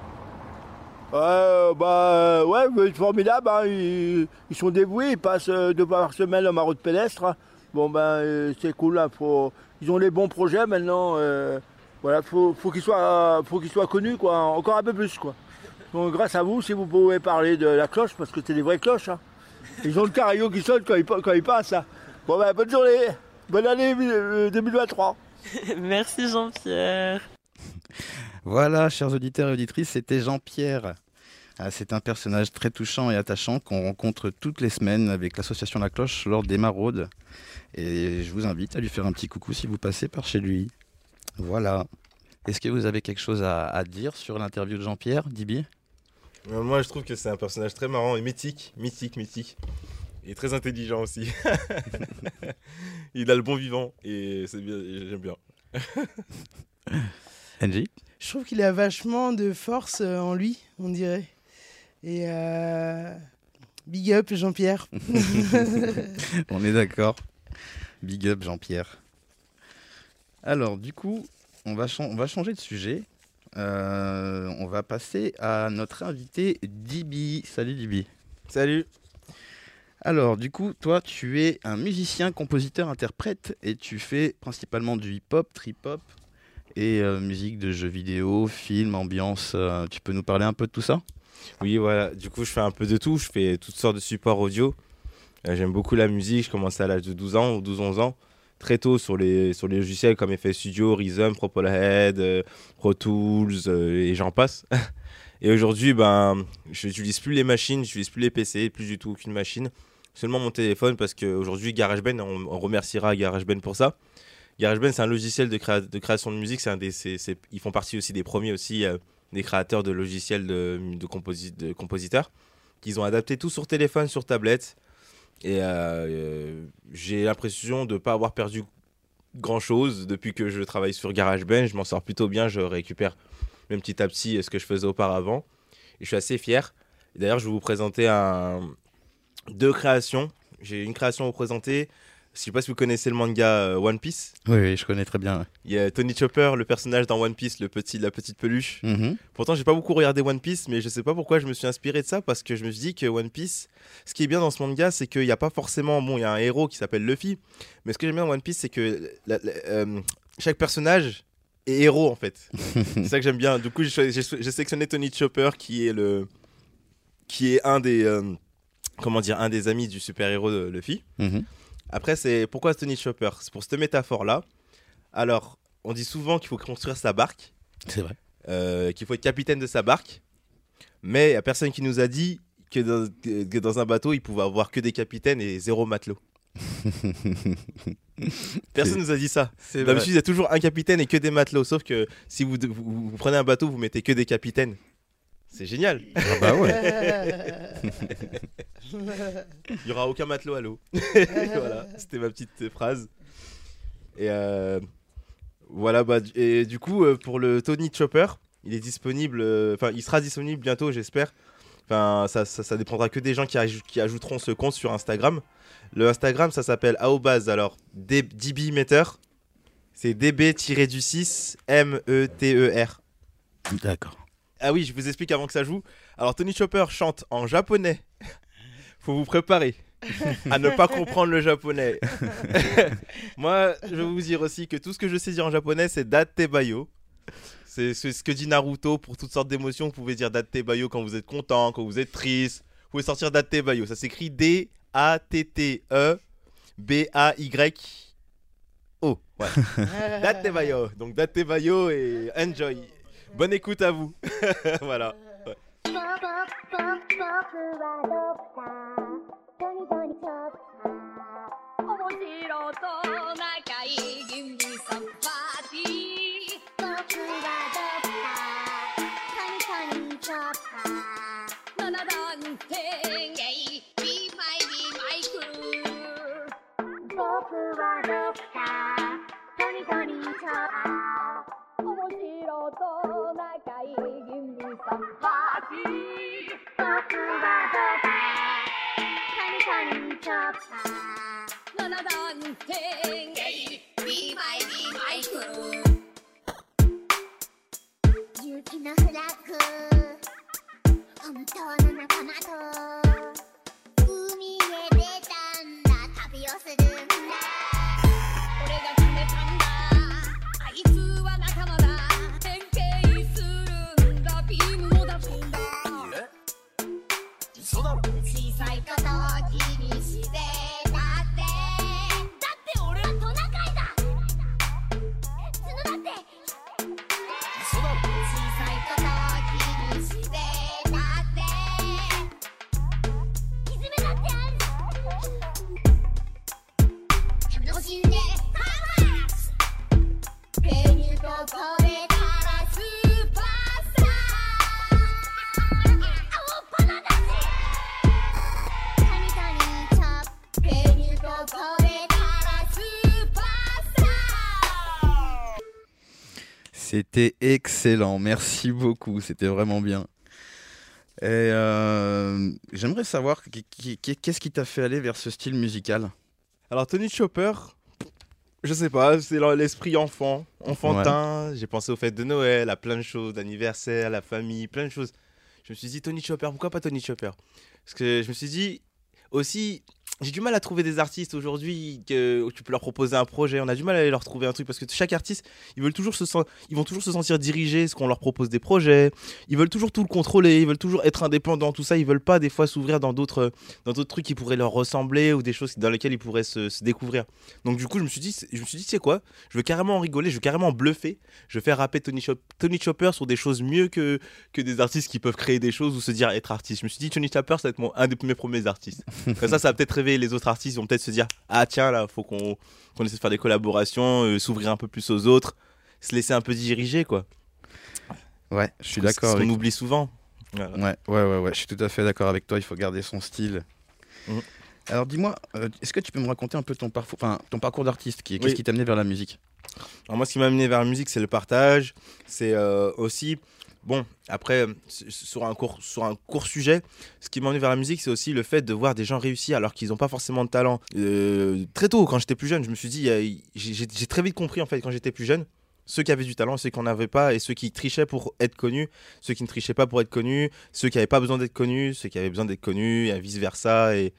Ouais, bah, euh, ouais, c'est formidable. hein, Ils, sont dévoués, ils passent euh, deux fois par semaine en maraude pédestre. hein. Bon, ben, euh, c'est cool. hein, faut- ils ont les bons projets maintenant. euh, voilà, faut, faut qu'ils soient, faut qu'ils soient connus, quoi, encore un peu plus, quoi. Donc, grâce à vous, si vous pouvez parler de la cloche, parce que c'est des vraies cloches. Ils ont le carillon qui sonne quand ils, quand ils passent. Bon, ben, bonne journée, bonne année euh, 2023. Merci Jean-Pierre. Voilà, chers auditeurs et auditrices, c'était Jean-Pierre. Ah, c'est un personnage très touchant et attachant qu'on rencontre toutes les semaines avec l'association La Cloche lors des maraudes. Et je vous invite à lui faire un petit coucou si vous passez par chez lui. Voilà. Est-ce que vous avez quelque chose à, à dire sur l'interview de Jean-Pierre, Dibi? Euh, Moi, je trouve que c'est un personnage très marrant et mythique, mythique, mythique. Et très intelligent aussi. Il a le bon vivant et c'est bien, j'aime bien. Angie? Je trouve qu'il a vachement de force euh, en lui, on dirait. Et euh, big up Jean-Pierre. On est d'accord. Big up Jean-Pierre. Alors, du coup, on va, chan- on va changer de sujet. Euh, on va passer à notre invité Dibi. Salut Dibi. Salut Alors, du coup, toi, tu es un musicien, compositeur, interprète et tu fais principalement du hip-hop, trip-hop et euh, musique de jeux vidéo, films, ambiance. euh, tu peux nous parler un peu de tout ça? Oui, voilà. Du coup, je fais un peu de tout. Je fais toutes sortes de supports audio. Euh, J'aime beaucoup la musique. Je commençais à l'âge de 12 ans ou 12-11 ans. Très tôt sur les, sur les logiciels comme FL Studio, Rhythm, Propel Head, euh, Pro Tools et j'en passe. et aujourd'hui, ben, je n'utilise plus les machines, je n'utilise plus les PC, plus du tout aucune machine. Seulement mon téléphone parce qu'aujourd'hui, GarageBand, on, on remerciera GarageBand pour ça. GarageBand, c'est un logiciel de, créa- de création de musique. Un des, ils font partie aussi des premiers aussi. euh, des créateurs de logiciels de, de, composi- de compositeurs qu'ils ont adapté tout sur téléphone, sur tablette. Et euh, euh, j'ai l'impression de ne pas avoir perdu grand chose depuis que je travaille sur GarageBand. Je m'en sors plutôt bien, je récupère même petit à petit ce que je faisais auparavant. Et je suis assez fier. D'ailleurs, je vais vous présenter un... deux créations. J'ai une création à vous présenter. Je sais pas si vous connaissez le manga euh, One Piece. oui, oui, je connais très bien. ouais. Il y a Tony Chopper, le personnage dans One Piece, le petit, la petite peluche. Mhm. Pourtant, j'ai pas beaucoup regardé One Piece, mais je sais pas pourquoi je me suis inspiré de ça parce que je me suis dit que One Piece, ce qui est bien dans ce manga, c'est qu'il n'y a pas forcément. Bon, il y a un héros qui s'appelle Luffy, mais ce que j'aime bien dans One Piece, c'est que la- la- euh, chaque personnage est héros en fait. c'est ça que j'aime bien. Du coup, j'ai sélectionné Tony Chopper qui est le. qui est un des. euh, comment dire Un des amis du super-héros de Luffy. Mhm. Après, c'est pourquoi Tony Chopper C'est pour cette métaphore-là. Alors, on dit souvent qu'il faut construire sa barque C'est vrai. euh, qu'il faut être capitaine de sa barque. Mais il n'y a personne qui nous a dit que dans, que dans un bateau, il pouvait avoir que des capitaines et zéro matelot. Personne nous a dit ça. C'est D'habitude, il y a toujours un capitaine et que des matelots. Sauf que si vous, vous, vous prenez un bateau, vous mettez que des capitaines. C'est génial. Ah bah ouais. Il y aura aucun matelot à l'eau. voilà, c'était ma petite euh, phrase. Et euh, voilà, bah, du- et du coup, euh, pour le Tony Chopper, il est disponible, euh, enfin, il sera disponible bientôt, j'espère. Enfin, ça, ça, ça dépendra que des gens qui, aj- qui ajouteront ce compte sur Instagram. Le Instagram, ça s'appelle aobase, alors D- dbmeter. C'est db-du-6 M-E-T-E-R. D'accord. Ah oui, je vous explique avant que ça joue. Alors Tony Chopper chante en japonais. Faut vous préparer à ne pas comprendre le japonais. Moi, je vais vous dire aussi que tout ce que je sais dire en japonais, c'est Datebayo. C'est c'est ce que dit Naruto pour toutes sortes d'émotions. Vous pouvez dire Datebayo quand vous êtes content, quand vous êtes triste. Vous pouvez sortir Datebayo. Ça s'écrit D-A-T-T-E B-A-Y-O. Ouais. Datebayo. Donc Datebayo et enjoy. Bonne écoute à vous. voilà. 面白と仲いい味さんパーティー僕はどカニカニチョッパーナナダンテンゲイビーイビーイク勇気のフラッグ本当の仲間と海へ出たんだ旅をするんだ俺が決めたんだ。あいつ C'était excellent, merci beaucoup, c'était vraiment bien. Et euh, j'aimerais savoir qu'est-ce qui t'a fait aller vers ce style musical? Alors Tony Chopper, je sais pas, c'est l'esprit enfant, enfantin. J'ai pensé aux fêtes de Noël, à plein de choses, d'anniversaire, la famille, plein de choses. Je me suis dit Tony Chopper, pourquoi pas Tony Chopper? Parce que je me suis dit aussi, j'ai du mal à trouver des artistes aujourd'hui que où tu peux leur proposer un projet. On a du mal à aller leur trouver un truc parce que chaque artiste, ils veulent toujours se sen- ils vont toujours se sentir dirigés, ce qu'on leur propose des projets. Ils veulent toujours tout le contrôler, ils veulent toujours être indépendants, tout ça. Ils veulent pas des fois s'ouvrir dans d'autres dans d'autres trucs qui pourraient leur ressembler ou des choses dans lesquelles ils pourraient se, se découvrir. Donc du coup, je me suis dit, je me suis dit, sais quoi? Je veux carrément en rigoler, je veux carrément bluffer. Je vais faire rapper Tony, Chop- Tony Chopper sur des choses mieux que, que des artistes qui peuvent créer des choses ou se dire être artiste. Je me suis dit, Tony Chopper, ça va être mon, un des mes premiers artistes. Comme ça, ça va peut-être les autres artistes. Vont peut-être se dire, ah tiens, là, faut qu'on essaie de faire des collaborations, euh, s'ouvrir un peu plus aux autres, se laisser un peu diriger, quoi. Ouais, je suis C'est d'accord ce qu'on oublie souvent. Voilà. Ouais, ouais, ouais, ouais, je suis tout à fait d'accord avec toi, il faut garder son style. Mhm. Alors dis-moi, euh, est-ce que tu peux me raconter un peu ton parcours, enfin, ton parcours d'artiste qui- Qu'est-ce Oui. qui t'a amené vers la musique? Alors moi, ce qui m'a amené vers la musique, c'est le partage. C'est euh, aussi, bon, après, sur un, court, sur un court sujet, ce qui amené vers la musique, c'est aussi le fait de voir des gens réussir alors qu'ils n'ont pas forcément de talent. Euh, très tôt, quand j'étais plus jeune, je me suis dit, j'ai très vite compris, en fait, quand j'étais plus jeune, ceux qui avaient du talent, ceux qui n'en avaient pas, et ceux qui trichaient pour être connus, ceux qui ne trichaient pas pour être connus, ceux qui n'avaient pas besoin d'être connus, ceux qui avaient besoin d'être connus, et vice-versa. Et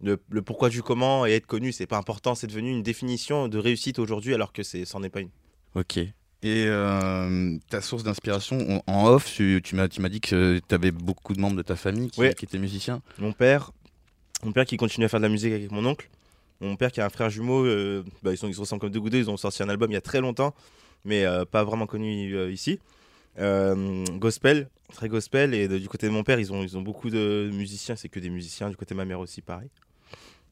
le, pourquoi du comment et être connu, c'est pas important, c'est devenu une définition de réussite aujourd'hui alors que c'en est pas une. Ok. Et euh, ta source d'inspiration, en off, tu, tu m'as dit que tu avais beaucoup de membres de ta famille qui, étaient musiciens. Mon père, mon père qui continue à faire de la musique avec mon oncle. Mon père qui a un frère jumeau, euh, bah, ils, sont, ils se ressemblent comme deux d'eau, ils ont sorti un album il y a très longtemps, mais euh, pas vraiment connu ici. Gospel, très gospel, et de- du côté de mon père, ils ont, ils ont beaucoup de musiciens, c'est que des musiciens, du côté de ma mère aussi, pareil.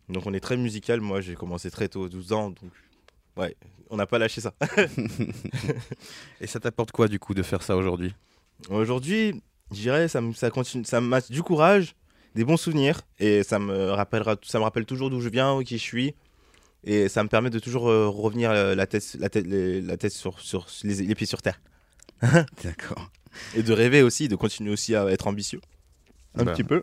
Donc on est très musical, moi j'ai commencé très tôt, 12 ans, donc ouais, on n'a pas lâché ça. Et ça t'apporte quoi du coup de faire ça aujourd'hui? Aujourd'hui, je dirais, ça me, ça continue, ça m'a du courage, des bons souvenirs, et ça me rappellera, ça me rappelle toujours d'où je viens, qui je suis, et ça me permet de toujours euh, revenir euh, la tête, la tête, les- la tête sur, sur les, les pieds sur terre, D'accord. et de rêver aussi, de continuer aussi à être ambitieux, un Bah, petit peu.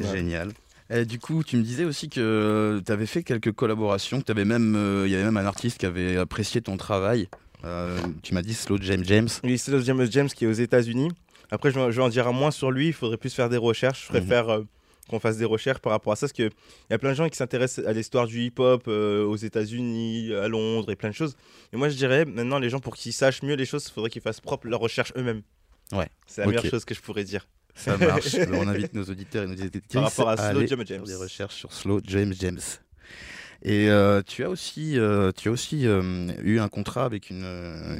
Génial. Et du coup, tu me disais aussi que tu avais fait quelques collaborations, que t'avais même, euh, il y avait même un artiste qui avait apprécié ton travail. Euh, tu m'as dit Slow James James. Oui, le James James qui est aux États-Unis. Après, je, vais- en dire moins sur lui. Il faudrait plus faire des recherches. Je Mhm. préfère euh, qu'on fasse des recherches par rapport à ça. Parce qu'il y a plein de gens qui s'intéressent à l'histoire du hip-hop euh, aux États-Unis, à Londres et plein de choses. Et moi, je dirais maintenant, les gens, pour qu'ils sachent mieux les choses, il faudrait qu'ils fassent propre leurs recherches eux-mêmes. Ouais. C'est la meilleure chose que je pourrais dire. Ça marche. On invite nos auditeurs et nos auditrices Par rapport à Slow aller James James. des recherches sur Slow James James. Et euh, tu as aussi, euh, tu as aussi euh, eu un contrat avec une,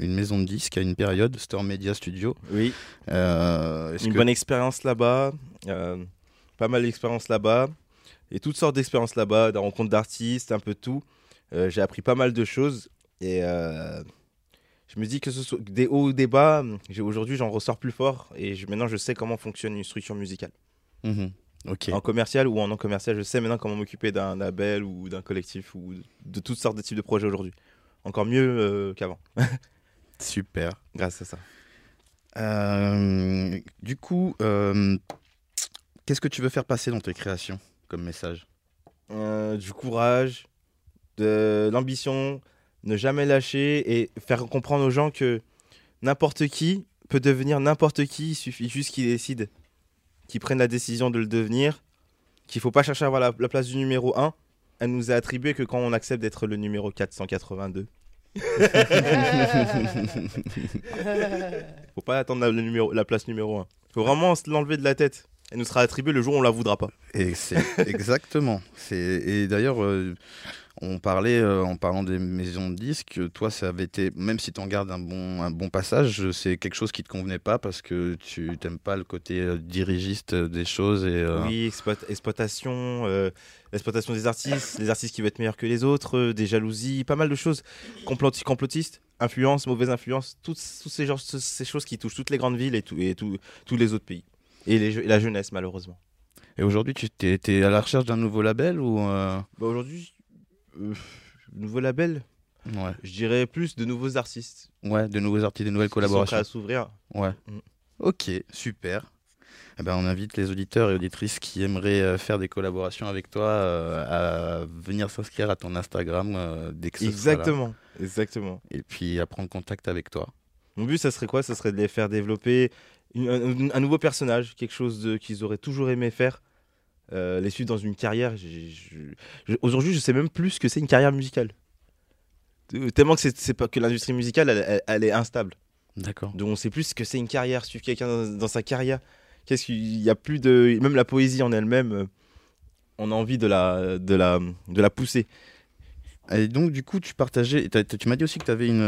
une maison de disques à une période, Storm Media Studio. Oui. Une que- bonne expérience là-bas. pas mal d'expériences là-bas. Et toutes sortes d'expériences là-bas, des rencontres d'artistes, un peu tout. J'ai appris pas mal de choses. Et je me dis que ce soit des hauts ou des bas, j'ai- aujourd'hui j'en ressors plus fort. Et je- maintenant je sais comment fonctionne une structure musicale. Mhm. En commercial ou en non commercial, je sais maintenant comment m'occuper d'un label ou d'un collectif ou de toutes sortes de types de projets aujourd'hui. Encore mieux euh, qu'avant, Super. grâce à ça. Euh, du coup, euh, qu'est-ce que tu veux faire passer dans tes créations comme message? Du courage, de l'ambition, ne jamais lâcher et faire comprendre aux gens que n'importe qui peut devenir n'importe qui, il suffit juste qu'il décide, qu'il prenne la décision de le devenir, qu'il faut pas chercher à avoir la, la place du numéro 1. Elle nous est attribuée que quand on accepte d'être le numéro 482. faut pas attendre la, le numéro, la place numéro 1. faut vraiment se l'enlever de la tête. Elle nous sera attribuée le jour où on la voudra pas. Et c'est exactement. C'est et d'ailleurs, euh, on parlait euh, en parlant des maisons de disques. Toi, ça avait été, même si tu en gardes un bon un bon passage, c'est quelque chose qui te convenait pas parce que tu t'aimes pas le côté euh, dirigiste des choses et. euh, Oui, exploit- exploitation, euh, exploitation des artistes, les artistes qui veulent être meilleurs que les autres, euh, des jalousies, pas mal de choses. Complot- complotistes, influence, mauvaise influence, toutes, toutes ces, genres- ces choses qui touchent toutes les grandes villes et, tout, et tout- tous les autres pays. Et, les je- et la jeunesse, malheureusement. Et aujourd'hui, tu t'es, t'es à la recherche d'un nouveau label ou euh, Bah Aujourd'hui, euh, nouveau label, ouais, je dirais plus de nouveaux artistes. ouais, de nouveaux artistes, de nouvelles qui sont collaborations. à s'ouvrir. Ouais. Mm. Ok, super. Eh ben, on invite les auditeurs et auditrices qui aimeraient euh, faire des collaborations avec toi euh, à venir s'inscrire à ton Instagram euh, dès que ce. Exactement, exactement. Et puis à prendre contact avec toi. Mon but, ça serait quoi? Ça serait de les faire développer une- un, un nouveau personnage, quelque chose qu'ils auraient toujours aimé faire, euh, les suivre dans une carrière. Aujourd'hui, je sais même plus ce que c'est une carrière musicale. Euh, Tellement que c'est que l'industrie musicale, elle, elle- elle est instable. D'accord. Donc on sait plus ce que c'est une carrière, suivre quelqu'un dans, dans sa carrière. Qu'est-ce qu'il y a plus de même la poésie en elle-même, euh, on a envie de la de la de la pousser. Et donc du coup, tu partageais, tu m'as dit aussi que tu avais une,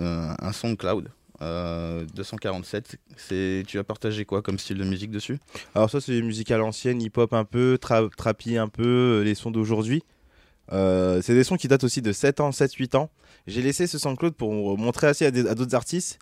euh, un SoundCloud euh, 247. C'est, tu as partagé quoi comme style de musique dessus? Alors ça, c'est des musiques à l'ancienne, hip-hop un peu, tra un peu, euh, les sons d'aujourd'hui. Euh, c'est des sons qui datent aussi de 7 ans, 7-8 ans. J'ai laissé ce SoundCloud pour montrer assez à d'autres artistes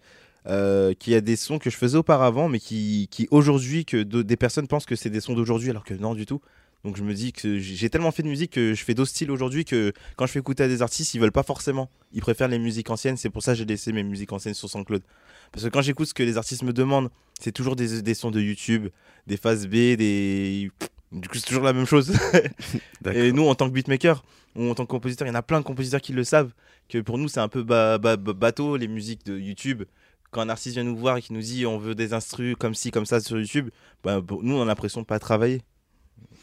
euh, qu'il y a des sons que je faisais auparavant, mais qui, qui aujourd'hui, que de- des personnes pensent que c'est des sons d'aujourd'hui, alors que non du tout. Donc je me dis que j'ai tellement fait de musique que je fais d'autres styles aujourd'hui que quand je fais écouter à des artistes, ils veulent pas forcément. Ils préfèrent les musiques anciennes. C'est pour ça que j'ai laissé mes musiques anciennes sur SoundCloud. Parce que quand j'écoute ce que les artistes me demandent, c'est toujours des, des sons de YouTube, des phases B, des. Du coup, c'est toujours la même chose. Et nous, en tant que beatmaker ou en tant que compositeur, il y en a plein de compositeurs qui le savent. Que pour nous, c'est un peu ba- ba- ba- bateau, les musiques de YouTube. Quand un artiste vient nous voir et qui nous dit on veut des instrus comme ci, comme ça sur YouTube, bah, nous, on a l'impression de pas travailler.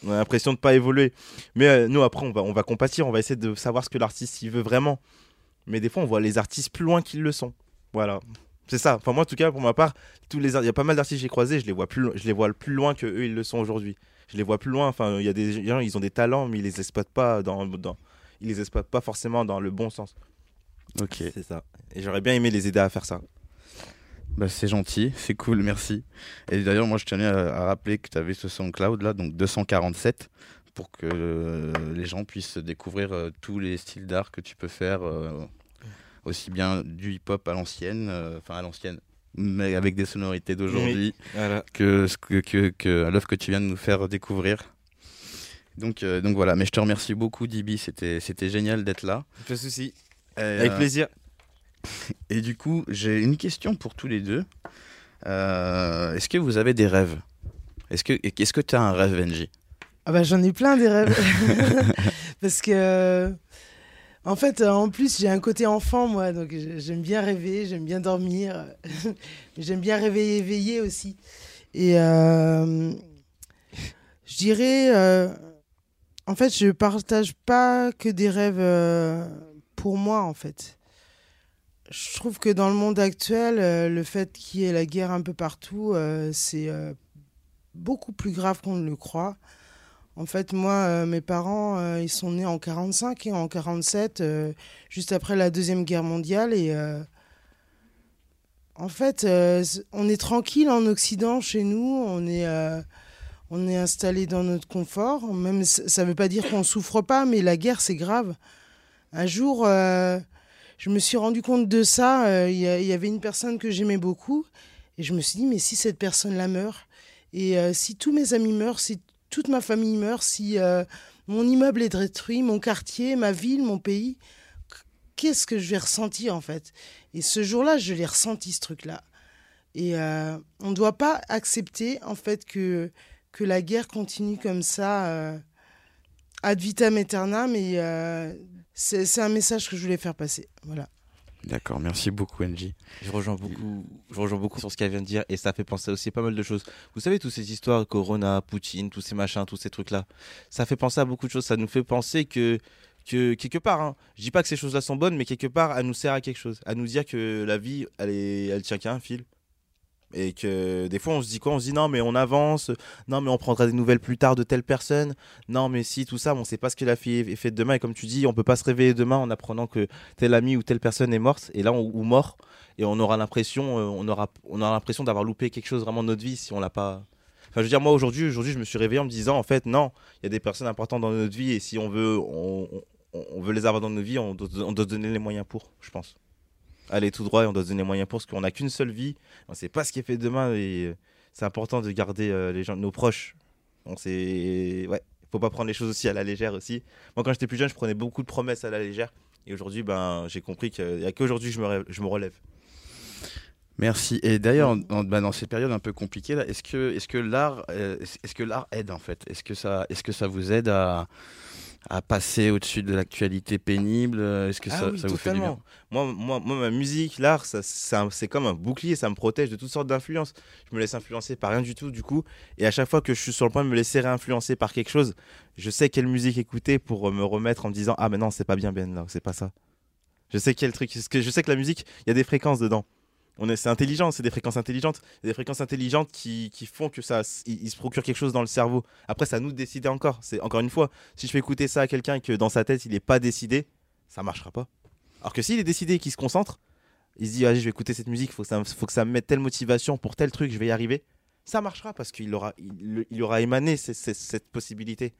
On a l'impression de pas évoluer. Mais euh, nous, après, on va, on va compatir, on va essayer de savoir ce que l'artiste il veut vraiment. Mais des fois, on voit les artistes plus loin qu'ils le sont. Voilà. C'est ça. Enfin, moi, en tout cas, pour ma part, tous les il y a pas mal d'artistes que j'ai croisés, je les vois plus, je les vois plus loin que eux ils le sont aujourd'hui. Je les vois plus loin. Enfin, il y a des gens, ils ont des talents, mais ils les exploitent pas dans, dans ils les exploitent pas forcément dans le bon sens. Ok. C'est ça. Et j'aurais bien aimé les aider à faire ça. Bah, c'est gentil, c'est cool, merci. Et d'ailleurs, moi, je tenais à, à rappeler que tu avais ce SoundCloud là, donc 247, pour que euh, les gens puissent découvrir euh, tous les styles d'art que tu peux faire, euh, aussi bien du hip-hop à l'ancienne, enfin à l'ancienne, mais avec des sonorités d'aujourd'hui, Voilà. que, que, l'œuvre que tu viens de nous faire découvrir. Donc, donc voilà, mais je te remercie beaucoup, Dibi, c'était c'était génial d'être là. Pas de souci. Avec plaisir. Et du coup, j'ai une question pour tous les deux. Euh, Est-ce que vous avez des rêves? Est-ce que est-ce que tu as un rêve, Benji Ah bah j'en ai plein des rêves. Parce que, en fait, euh, en plus, j'ai un côté enfant, moi, donc j'ai- j'aime bien rêver, j'aime bien dormir, j'aime bien réveiller, éveiller aussi. Et euh, je dirais, euh, en fait, je partage pas que des rêves euh, pour moi, en fait. Je trouve que dans le monde actuel, euh, le fait qu'il y ait la guerre un peu partout, euh, c'est euh, beaucoup plus grave qu'on ne le croit. En fait, moi, mes parents, ils sont nés en 45 et en 47, euh, juste après la Deuxième Guerre mondiale. Et en fait, on est tranquille en Occident, chez nous. On est, installé dans notre confort. Même, ça ne veut pas dire qu'on souffre pas, mais la guerre, c'est grave. Un jour, je me suis rendu compte de ça. euh, Il y, avait une personne que j'aimais beaucoup. Et je me suis dit, mais si cette personne-là meurt, et euh, si tous mes amis meurent, si toute ma famille meurt, si euh, mon immeuble est détruit, mon quartier, ma ville, mon pays, qu'est-ce que je vais ressentir en fait? Et ce jour-là, je l'ai ressenti ce truc-là. Et on ne doit pas accepter en fait que, que la guerre continue comme ça, ad vitam aeternam. Et c'est un message que je voulais faire passer. Voilà. D'accord, merci beaucoup, Benji. Je rejoins beaucoup, je rejoins beaucoup sur ce qu'elle vient de dire et ça fait penser aussi à pas mal de choses. Vous savez, toutes ces histoires, Corona, Poutine, tous ces machins, tous ces trucs-là, ça fait penser à beaucoup de choses. Ça nous fait penser que, que quelque part, hein, je dis pas que ces choses-là sont bonnes, mais quelque part, elles nous servent à quelque chose. À nous dire que la vie, elle, est, elle tient qu'à un fil. Et que des fois, on se dit quoi? On se dit non, mais on avance, non, mais on prendra des nouvelles plus tard de telle personne, non, mais si, tout ça, on sait pas ce que la fille est demain. Et comme tu dis, on peut pas se réveiller demain en apprenant que tel ami ou telle personne est morte, et là, on, ou mort, et on aura l'impression, euh, on aura, on aura l'impression d'avoir loupé quelque chose vraiment de notre vie si on l'a pas. Enfin, je veux dire, moi aujourd'hui, aujourd'hui, je me suis réveillé en me disant, en fait, non, il y a des personnes importantes dans notre vie, et si on veut, on, veut les avoir dans nos vies, on doit, on doit donner les moyens pour, je pense. Aller tout droit et on doit se donner les moyens pour, parce qu'on n'a qu'une seule vie, on sait pas ce qui est fait demain, et euh, c'est important de garder euh, les gens, nos proches. On sait, ouais, faut pas prendre les choses aussi à la légère aussi. Moi, quand j'étais plus jeune, je prenais beaucoup de promesses à la légère. Et aujourd'hui, ben, j'ai compris qu'il n'y a qu'aujourd'hui je me, je me relève. Merci. Et d'ailleurs, dans, bah, dans ces périodes un peu compliquées, là, est-ce que, est-ce que l'art, euh, est-ce que l'art aide en fait? Est-ce que ça, est-ce que ça vous aide à, à passer au-dessus de l'actualité pénible Est-ce que ça, Ah oui, ça vous fait du bien? Moi, moi, moi, ma musique, l'art, ça, c'est comme un bouclier, ça me protège de toutes sortes d'influences. Je me laisse influencer par rien du tout, du coup. Et à chaque fois que je suis sur le point de me laisser réinfluencer par quelque chose, je sais quelle musique écouter pour euh, me remettre en me disant Ah, mais non, c'est pas bien, Ben, là, c'est pas ça. Je sais quel truc. je sais que la musique, il y a des fréquences dedans. C'est intelligent, c'est des fréquences intelligentes. Des fréquences intelligentes qui, font que ça, il, se procure quelque chose dans le cerveau. Après, à nous de décider encore. C'est encore une fois, si je fais écouter ça à quelqu'un et que dans sa tête il n'est pas décidé, ça marchera pas. Alors que s'il est décidé et qu'il se concentre, il se dit ah, je vais écouter cette musique, faut ça, faut que ça me mette telle motivation pour tel truc, je vais y arriver. Ça marchera parce qu'il aura, émané ce- ce- cette possibilité.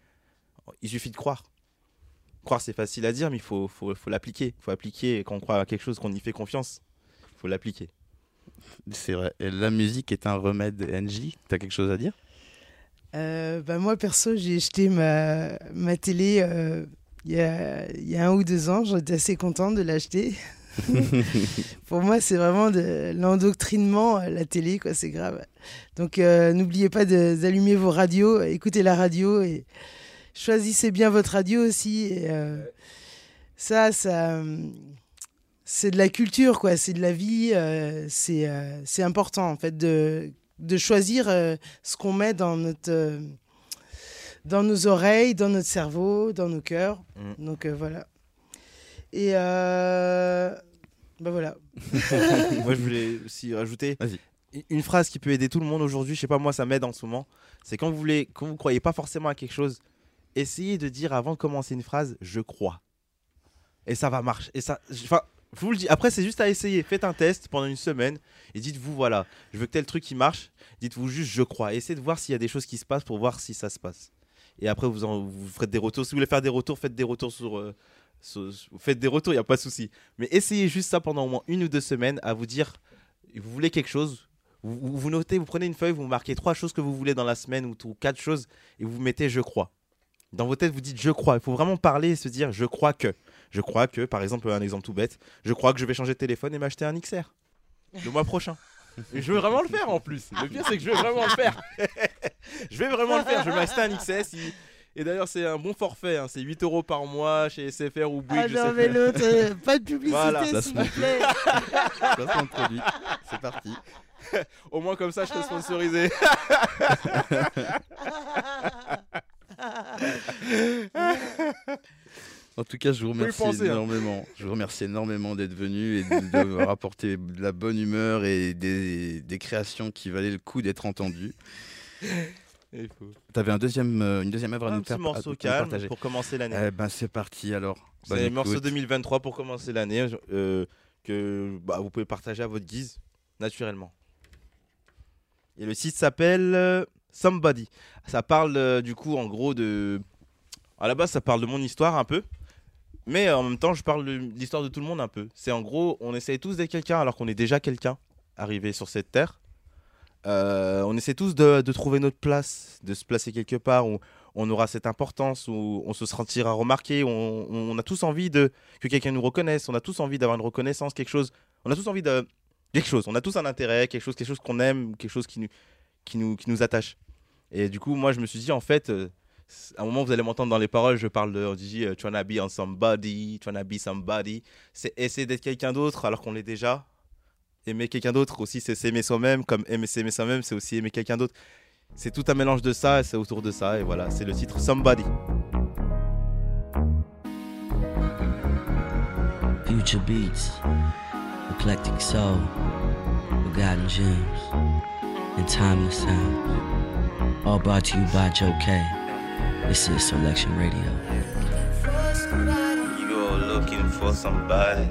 Il suffit de croire. Croire c'est facile à dire, mais il faut, faut l'appliquer. Il faut appliquer quand on croit à quelque chose, qu'on y fait confiance. Il faut l'appliquer. C'est vrai. Et la musique est un remède. NJ, t'as quelque chose à dire? Euh, bah, moi, perso, j'ai acheté ma, ma télé euh, il y, a, il y a un ou deux ans. J'étais assez contente de l'acheter. Pour moi, c'est vraiment de l'endoctrinement, la télé, quoi, c'est grave. Donc, euh, n'oubliez pas d'allumer vos radios, écoutez la radio et choisissez bien votre radio aussi. Et, euh, ça, ça, hum, c'est de la culture, quoi. C'est de la vie. euh, c'est euh, c'est important, en fait, de, de choisir euh, ce qu'on met dans notre. euh, dans nos oreilles, dans notre cerveau, dans nos cœurs. Mm. Donc euh, voilà. Et euh, ben voilà. moi, je voulais aussi rajouter une phrase qui peut aider tout le monde aujourd'hui. Je sais pas, moi, ça m'aide en ce moment. C'est quand vous voulez, quand vous croyez pas forcément à quelque chose, essayez de dire avant de commencer une phrase, je crois. Et ça va marcher. Et ça, enfin, vous le dis. Après, c'est juste à essayer. Faites un test pendant une semaine et dites-vous voilà, je veux que tel truc qui marche. Dites-vous juste je crois. Essayez de voir s'il y a des choses qui se passent pour voir si ça se passe. Et après, vous, en, vous ferez des retours. Si vous voulez faire des retours, faites des retours sur. euh, faites des retours, il n'y a pas de souci. Mais essayez juste ça pendant au moins une ou deux semaines à vous dire vous voulez quelque chose, vous notez, vous prenez une feuille, vous marquez trois choses que vous voulez dans la semaine ou, ou quatre choses et vous mettez je crois. Dans vos têtes, vous dites je crois. Il faut vraiment parler et se dire je crois que. Je crois que, par exemple, un exemple tout bête, je crois que je vais changer de téléphone et m'acheter un XR le mois prochain. Et je veux vraiment le faire en plus. Le pire, c'est que je veux vraiment le faire. je vais vraiment le faire. Je vais m'acheter un XS. il- Et d'ailleurs, c'est un bon forfait. hein. C'est 8 euros par mois chez SFR ou Bouygues. Ah je non, sais mais pas. l'autre, euh, pas de publicité, Voilà, ça s'il se vous plaît. Placement de produit. C'est parti. Au moins, comme ça, je serai sponsorisé. En tout cas, je vous remercie penser, hein. énormément. Je vous remercie énormément d'être venu et de- d'avoir apporté de la bonne humeur et des, des créations qui valaient le coup d'être entendues. Il faut- Tu avais un deuxième, euh, une deuxième œuvre à nous faire morceau calme partager. pour commencer l'année. Eh ben, c'est parti alors. C'est le morceau écoute. 2023 pour commencer l'année euh, que bah, vous pouvez partager à votre guise, naturellement. Et le site s'appelle euh, Somebody. Ça parle euh, du coup en gros de... À la base ça parle de mon histoire un peu. Mais euh, en même temps je parle de l'histoire de tout le monde un peu. C'est en gros on essaye tous d'être quelqu'un alors qu'on est déjà quelqu'un arrivé sur cette terre. Euh, on essaie tous de, trouver notre place, de se placer quelque part où on aura cette importance, où on se sentira remarqué, on, on a tous envie de que quelqu'un nous reconnaisse, on a tous envie d'avoir une reconnaissance, quelque chose, on a tous envie de quelque chose, on a tous un intérêt, quelque chose, quelque chose qu'on aime, quelque chose qui nous, qui nous, qui nous attache. Et du coup, moi, je me suis dit, en fait, euh, à un moment, vous allez m'entendre dans les paroles, je parle de, on dit, euh, trying to be on somebody, trying to be somebody. C'est essayer d'être quelqu'un d'autre alors qu'on l'est déjà. Aimer quelqu'un d'autre aussi, c'est s'aimer soi-même. Comme aimer s'aimer soi-même, c'est aussi aimer quelqu'un d'autre. C'est tout un mélange de ça, c'est autour de ça. Et voilà, c'est le titre Somebody. Future beats, eclectic soul, forgotten gems, and timeless sounds. All brought to you by Joe K. This is Selection Radio. You go looking for somebody.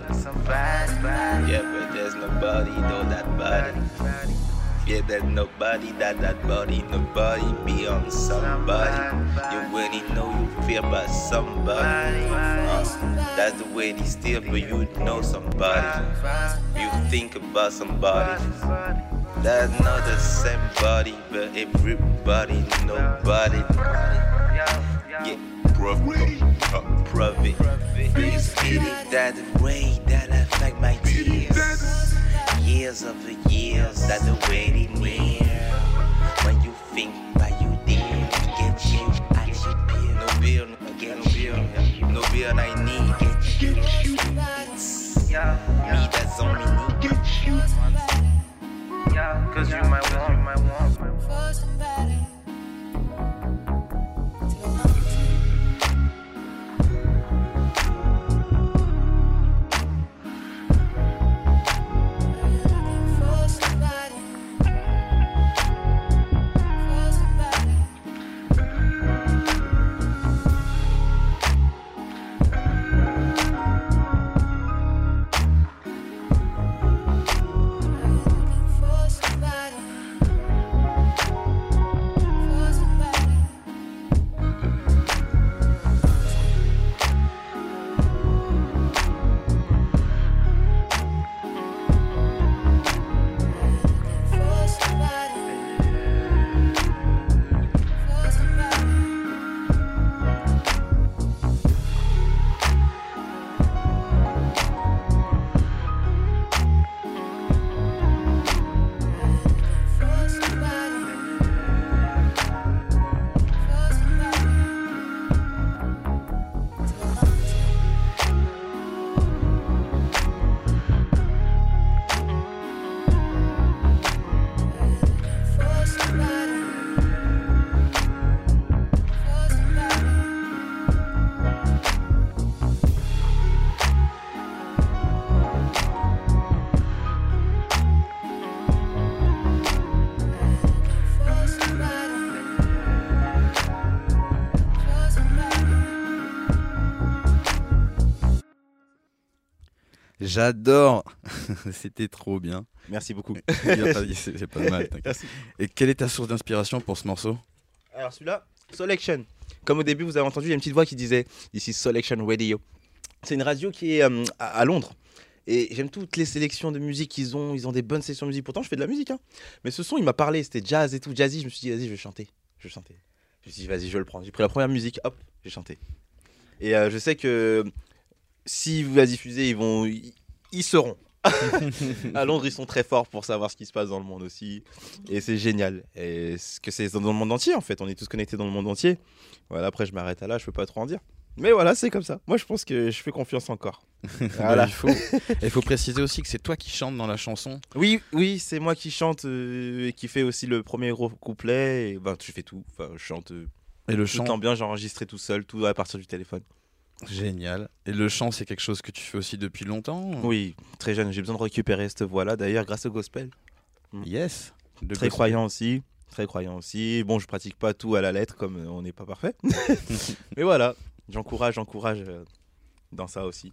Yeah, but there's nobody, know that body. Yeah, there's nobody, that that body, nobody be on somebody. You really know you feel about somebody. Uh, that's the way they still, but you know somebody. You think about somebody. That's not the same body, but everybody, nobody. Yeah, prove uh, prove it. Basically, that's the way that I fight my tears. Years of the years, that's the they near. When you think about you dear, get you out your bill. No again, no bill. No bill I need, get you. Me that's only need. Cause you might want, you might want. J'adore. C'était trop bien. Merci beaucoup. C'est pas mal. Merci. Et quelle est ta source d'inspiration pour ce morceau? Alors celui-là, Selection. Comme au début, vous avez entendu, il y a une petite voix qui disait This is Selection Radio. C'est une radio qui est euh, à, à Londres. Et j'aime toutes les sélections de musique qu'ils ont. Ils ont des bonnes sélections de musique. Pourtant, je fais de la musique. hein. Mais ce son, il m'a parlé. C'était jazz et tout. Jazzy. Je me suis dit, vas-y, je vais chanter. Je vais chanter. Je me suis dit, vas-y, je vais le prendre. J'ai pris la première musique. Hop, j'ai chanté. Et euh, je sais que si vous la diffusez, ils vont. Ils, ils seront. à Londres, ils sont très forts pour savoir ce qui se passe dans le monde aussi. Et c'est génial. Et ce que c'est dans le monde entier, en fait. On est tous connectés dans le monde entier. Voilà, après, je m'arrête à là. Je peux pas trop en dire. Mais voilà, c'est comme ça. Moi, je pense que je fais confiance encore. Voilà. il, faut, il faut préciser aussi que c'est toi qui chantes dans la chanson. Oui, oui, c'est moi qui chante euh, et qui fait aussi le premier gros couplet. Et ben, je fais tout. Enfin, je chante euh, Et le chant, bien. J'ai enregistré tout seul, tout à partir du téléphone. Génial. Et le chant, c'est quelque chose que tu fais aussi depuis longtemps Oui, très jeune. J'ai besoin de récupérer cette voix-là. D'ailleurs, grâce au gospel. Yes. De Très gospel. croyant aussi. Très croyant aussi. Bon, je pratique pas tout à la lettre comme on n'est pas parfait. Mais voilà, j'encourage, j'encourage euh, dans ça aussi.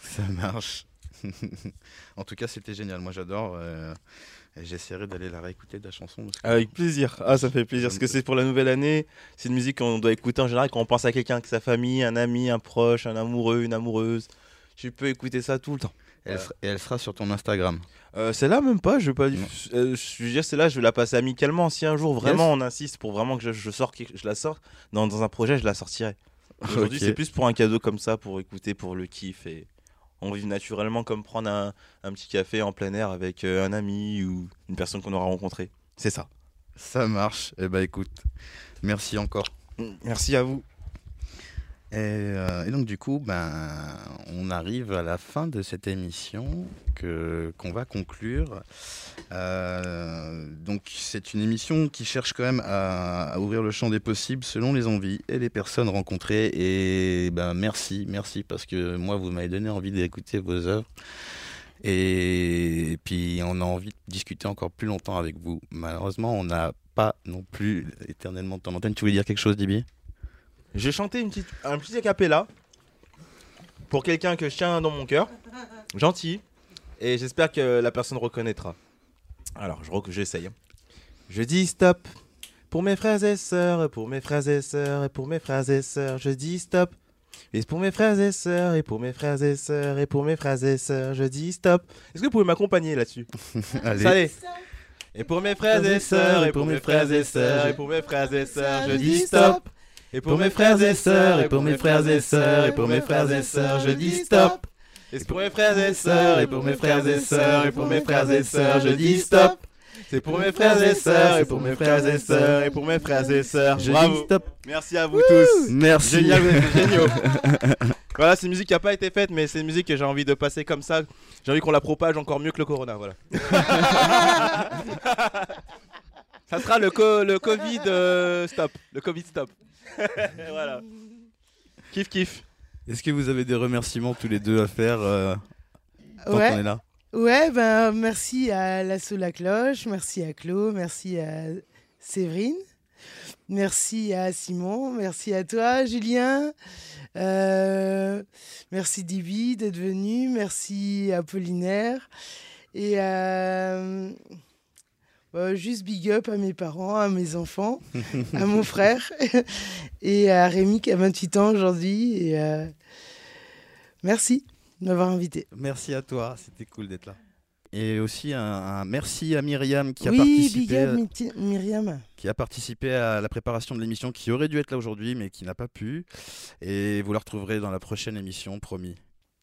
Ça marche. en tout cas, c'était génial. Moi, j'adore. euh, J'essaierai d'aller la réécouter de la chanson. parce que- Avec plaisir. Ah, ça fait plaisir. Parce que c'est pour la nouvelle année. C'est une musique qu'on doit écouter en général quand on pense à quelqu'un, que sa famille, un ami, un proche, un amoureux, une amoureuse. Tu peux écouter ça tout le temps. Elle sera- et elle sera sur ton Instagram. Euh, celle-là, même pas. Je veux pas. Euh, je veux dire, celle-là, je vais la passer amicalement. Si un jour vraiment on insiste pour vraiment que je, je sors, quelque- je la sorte dans, dans un projet, je la sortirai. Aujourd'hui, c'est plus pour un cadeau comme ça, pour écouter, pour le kiff et on vit naturellement comme prendre un, un petit café en plein air avec euh, un ami ou une personne qu'on aura rencontrée. C'est ça. Ça marche. Eh ben, écoute, merci encore. Merci à vous. Et, euh, et donc du coup, ben, on arrive à la fin de cette émission que qu'on va conclure. Euh, donc c'est une émission qui cherche quand même à, ouvrir le champ des possibles selon les envies et les personnes rencontrées. Et ben merci, merci parce que moi vous m'avez donné envie d'écouter vos œuvres. Et puis on a envie de discuter encore plus longtemps avec vous. Malheureusement, on n'a pas non plus éternellement de temps. Tu voulais dire quelque chose, Dibi? J'ai chanté une petite, un petit acapella pour quelqu'un que je tiens dans mon cœur. Gentil. Et j'espère que la personne reconnaîtra. Alors, je rec- j'essaye. Je dis stop. Pour mes frères et sœurs, pour mes frères et sœurs, et pour mes frères et sœurs, je dis stop. Et pour mes frères et sœurs, et pour mes frères et sœurs, et pour mes frères et sœurs, je dis stop. Est-ce que vous pouvez m'accompagner là-dessus Allez. Allez. Et pour mes frères et sœurs, et pour mes frères et sœurs, et pour mes frères et sœurs, je dis stop. Et pour mes frères et sœurs, et pour mes frères et sœurs, et pour mes frères et sœurs, je dis stop. Et pour mes frères et sœurs, et pour mes frères et sœurs, et pour mes frères et sœurs, je dis stop. C'est pour mes frères et sœurs, et pour mes frères et sœurs, et pour mes frères et sœurs, je dis Bravo. stop. Merci à vous tous. Merci. Génial, géniaux. voilà, c'est une musique qui n'a pas été faite, mais c'est une musique que j'ai envie de passer comme ça. J'ai envie qu'on la propage encore mieux que le Corona, voilà. Ça sera le, co- le Covid euh, stop. Le Covid stop. voilà. Kiff, kiff. Est-ce que vous avez des remerciements tous les deux à faire euh, tant qu'on est Ouais, là? Ouais ben, merci à l'assaut La Cloche, merci à Claude, merci à Séverine, merci à Simon, merci à toi, Julien, euh, merci Dibi d'être venu, merci Apollinaire, et euh, euh, juste big up à mes parents, à mes enfants, à mon frère, et à Rémi qui a 28 ans aujourd'hui. Et euh, merci de m'avoir invité. Merci à toi, c'était cool d'être là. Et aussi un, un merci à Myriam qui a, oui, big participé, up Myti- Myriam. qui a participé à la préparation de l'émission, qui aurait dû être là aujourd'hui mais qui n'a pas pu. Et vous la retrouverez dans la prochaine émission, promis.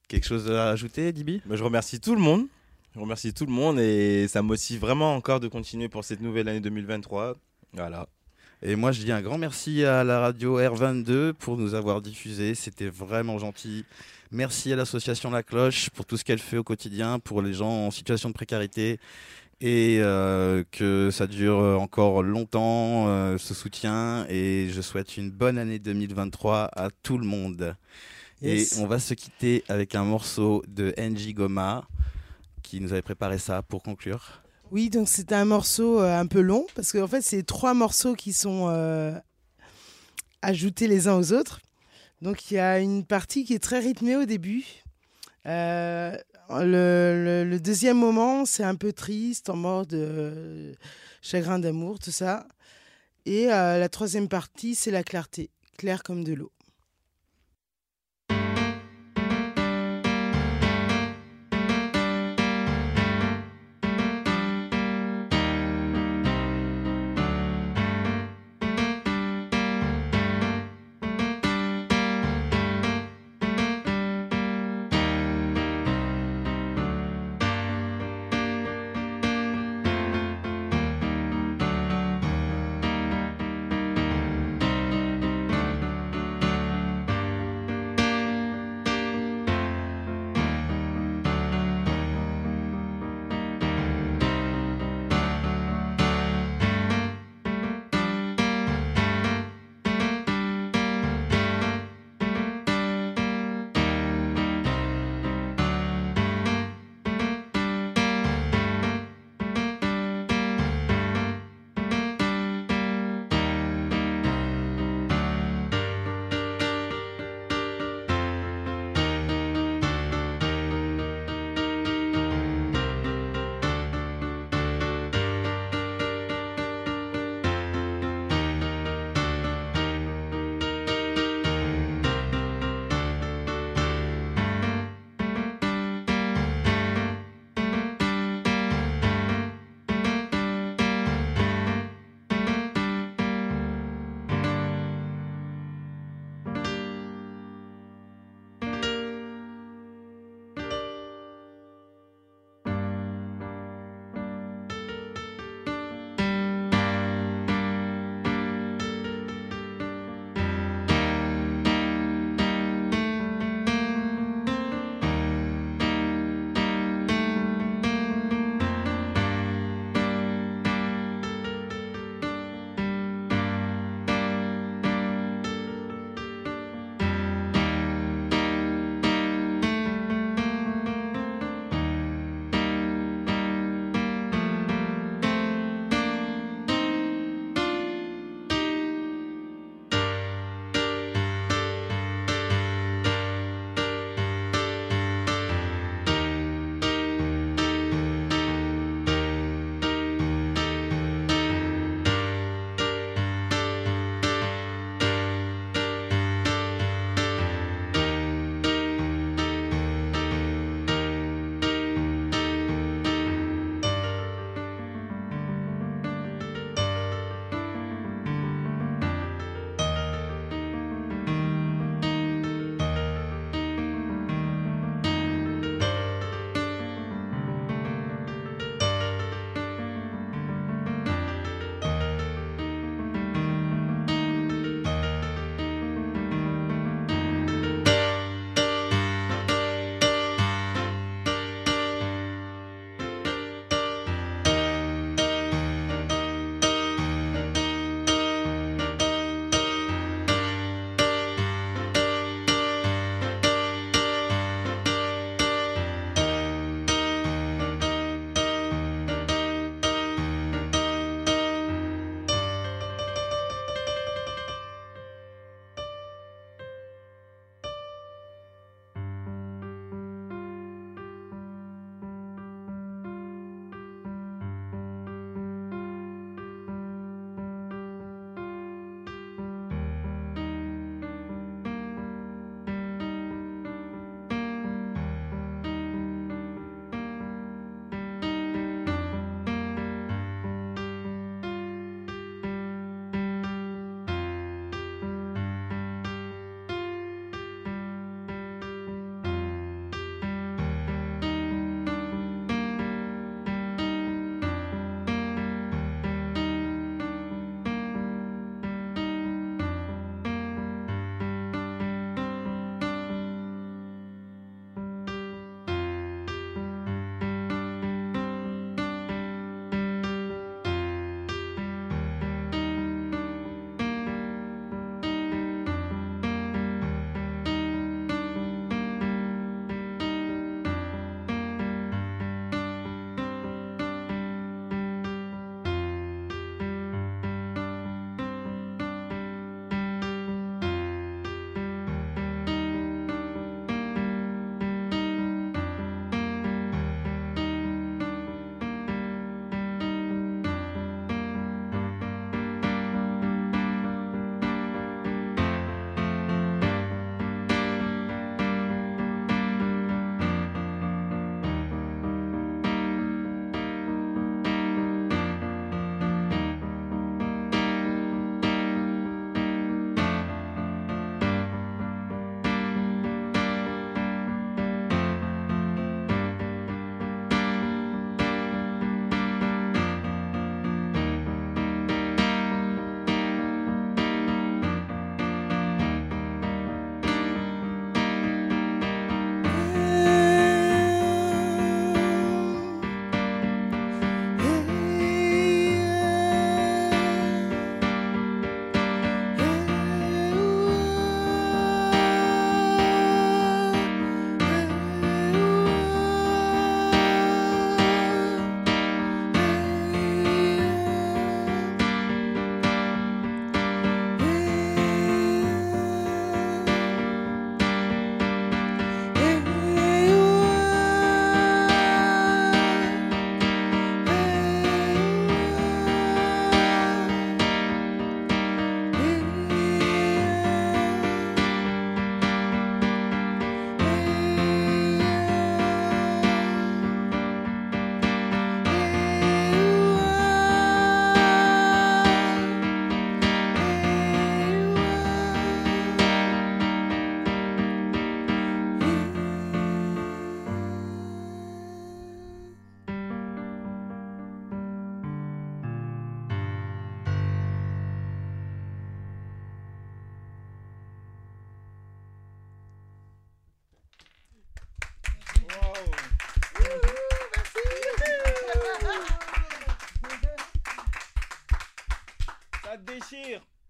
Quelque chose à ajouter, Dibi? Bah, je remercie tout le monde. Je remercie tout le monde et ça me motive vraiment encore de continuer pour cette nouvelle année 2023. Voilà. Et moi, je dis un grand merci à la radio R22 pour nous avoir diffusé. C'était vraiment gentil. Merci à l'association La Cloche pour tout ce qu'elle fait au quotidien pour les gens en situation de précarité et euh, que ça dure encore longtemps euh, ce soutien. Et je souhaite une bonne année 2023 à tout le monde. Yes. Et on va se quitter avec un morceau de NJ Goma qui nous avait préparé ça pour conclure. Oui, donc c'est un morceau euh, un peu long parce qu'en fait, c'est trois morceaux qui sont euh, ajoutés les uns aux autres. Donc il y a une partie qui est très rythmée au début. Euh, le, deuxième moment, c'est un peu triste, en mode euh, chagrin d'amour, tout ça. Et la troisième partie, c'est la clarté, clair comme de l'eau.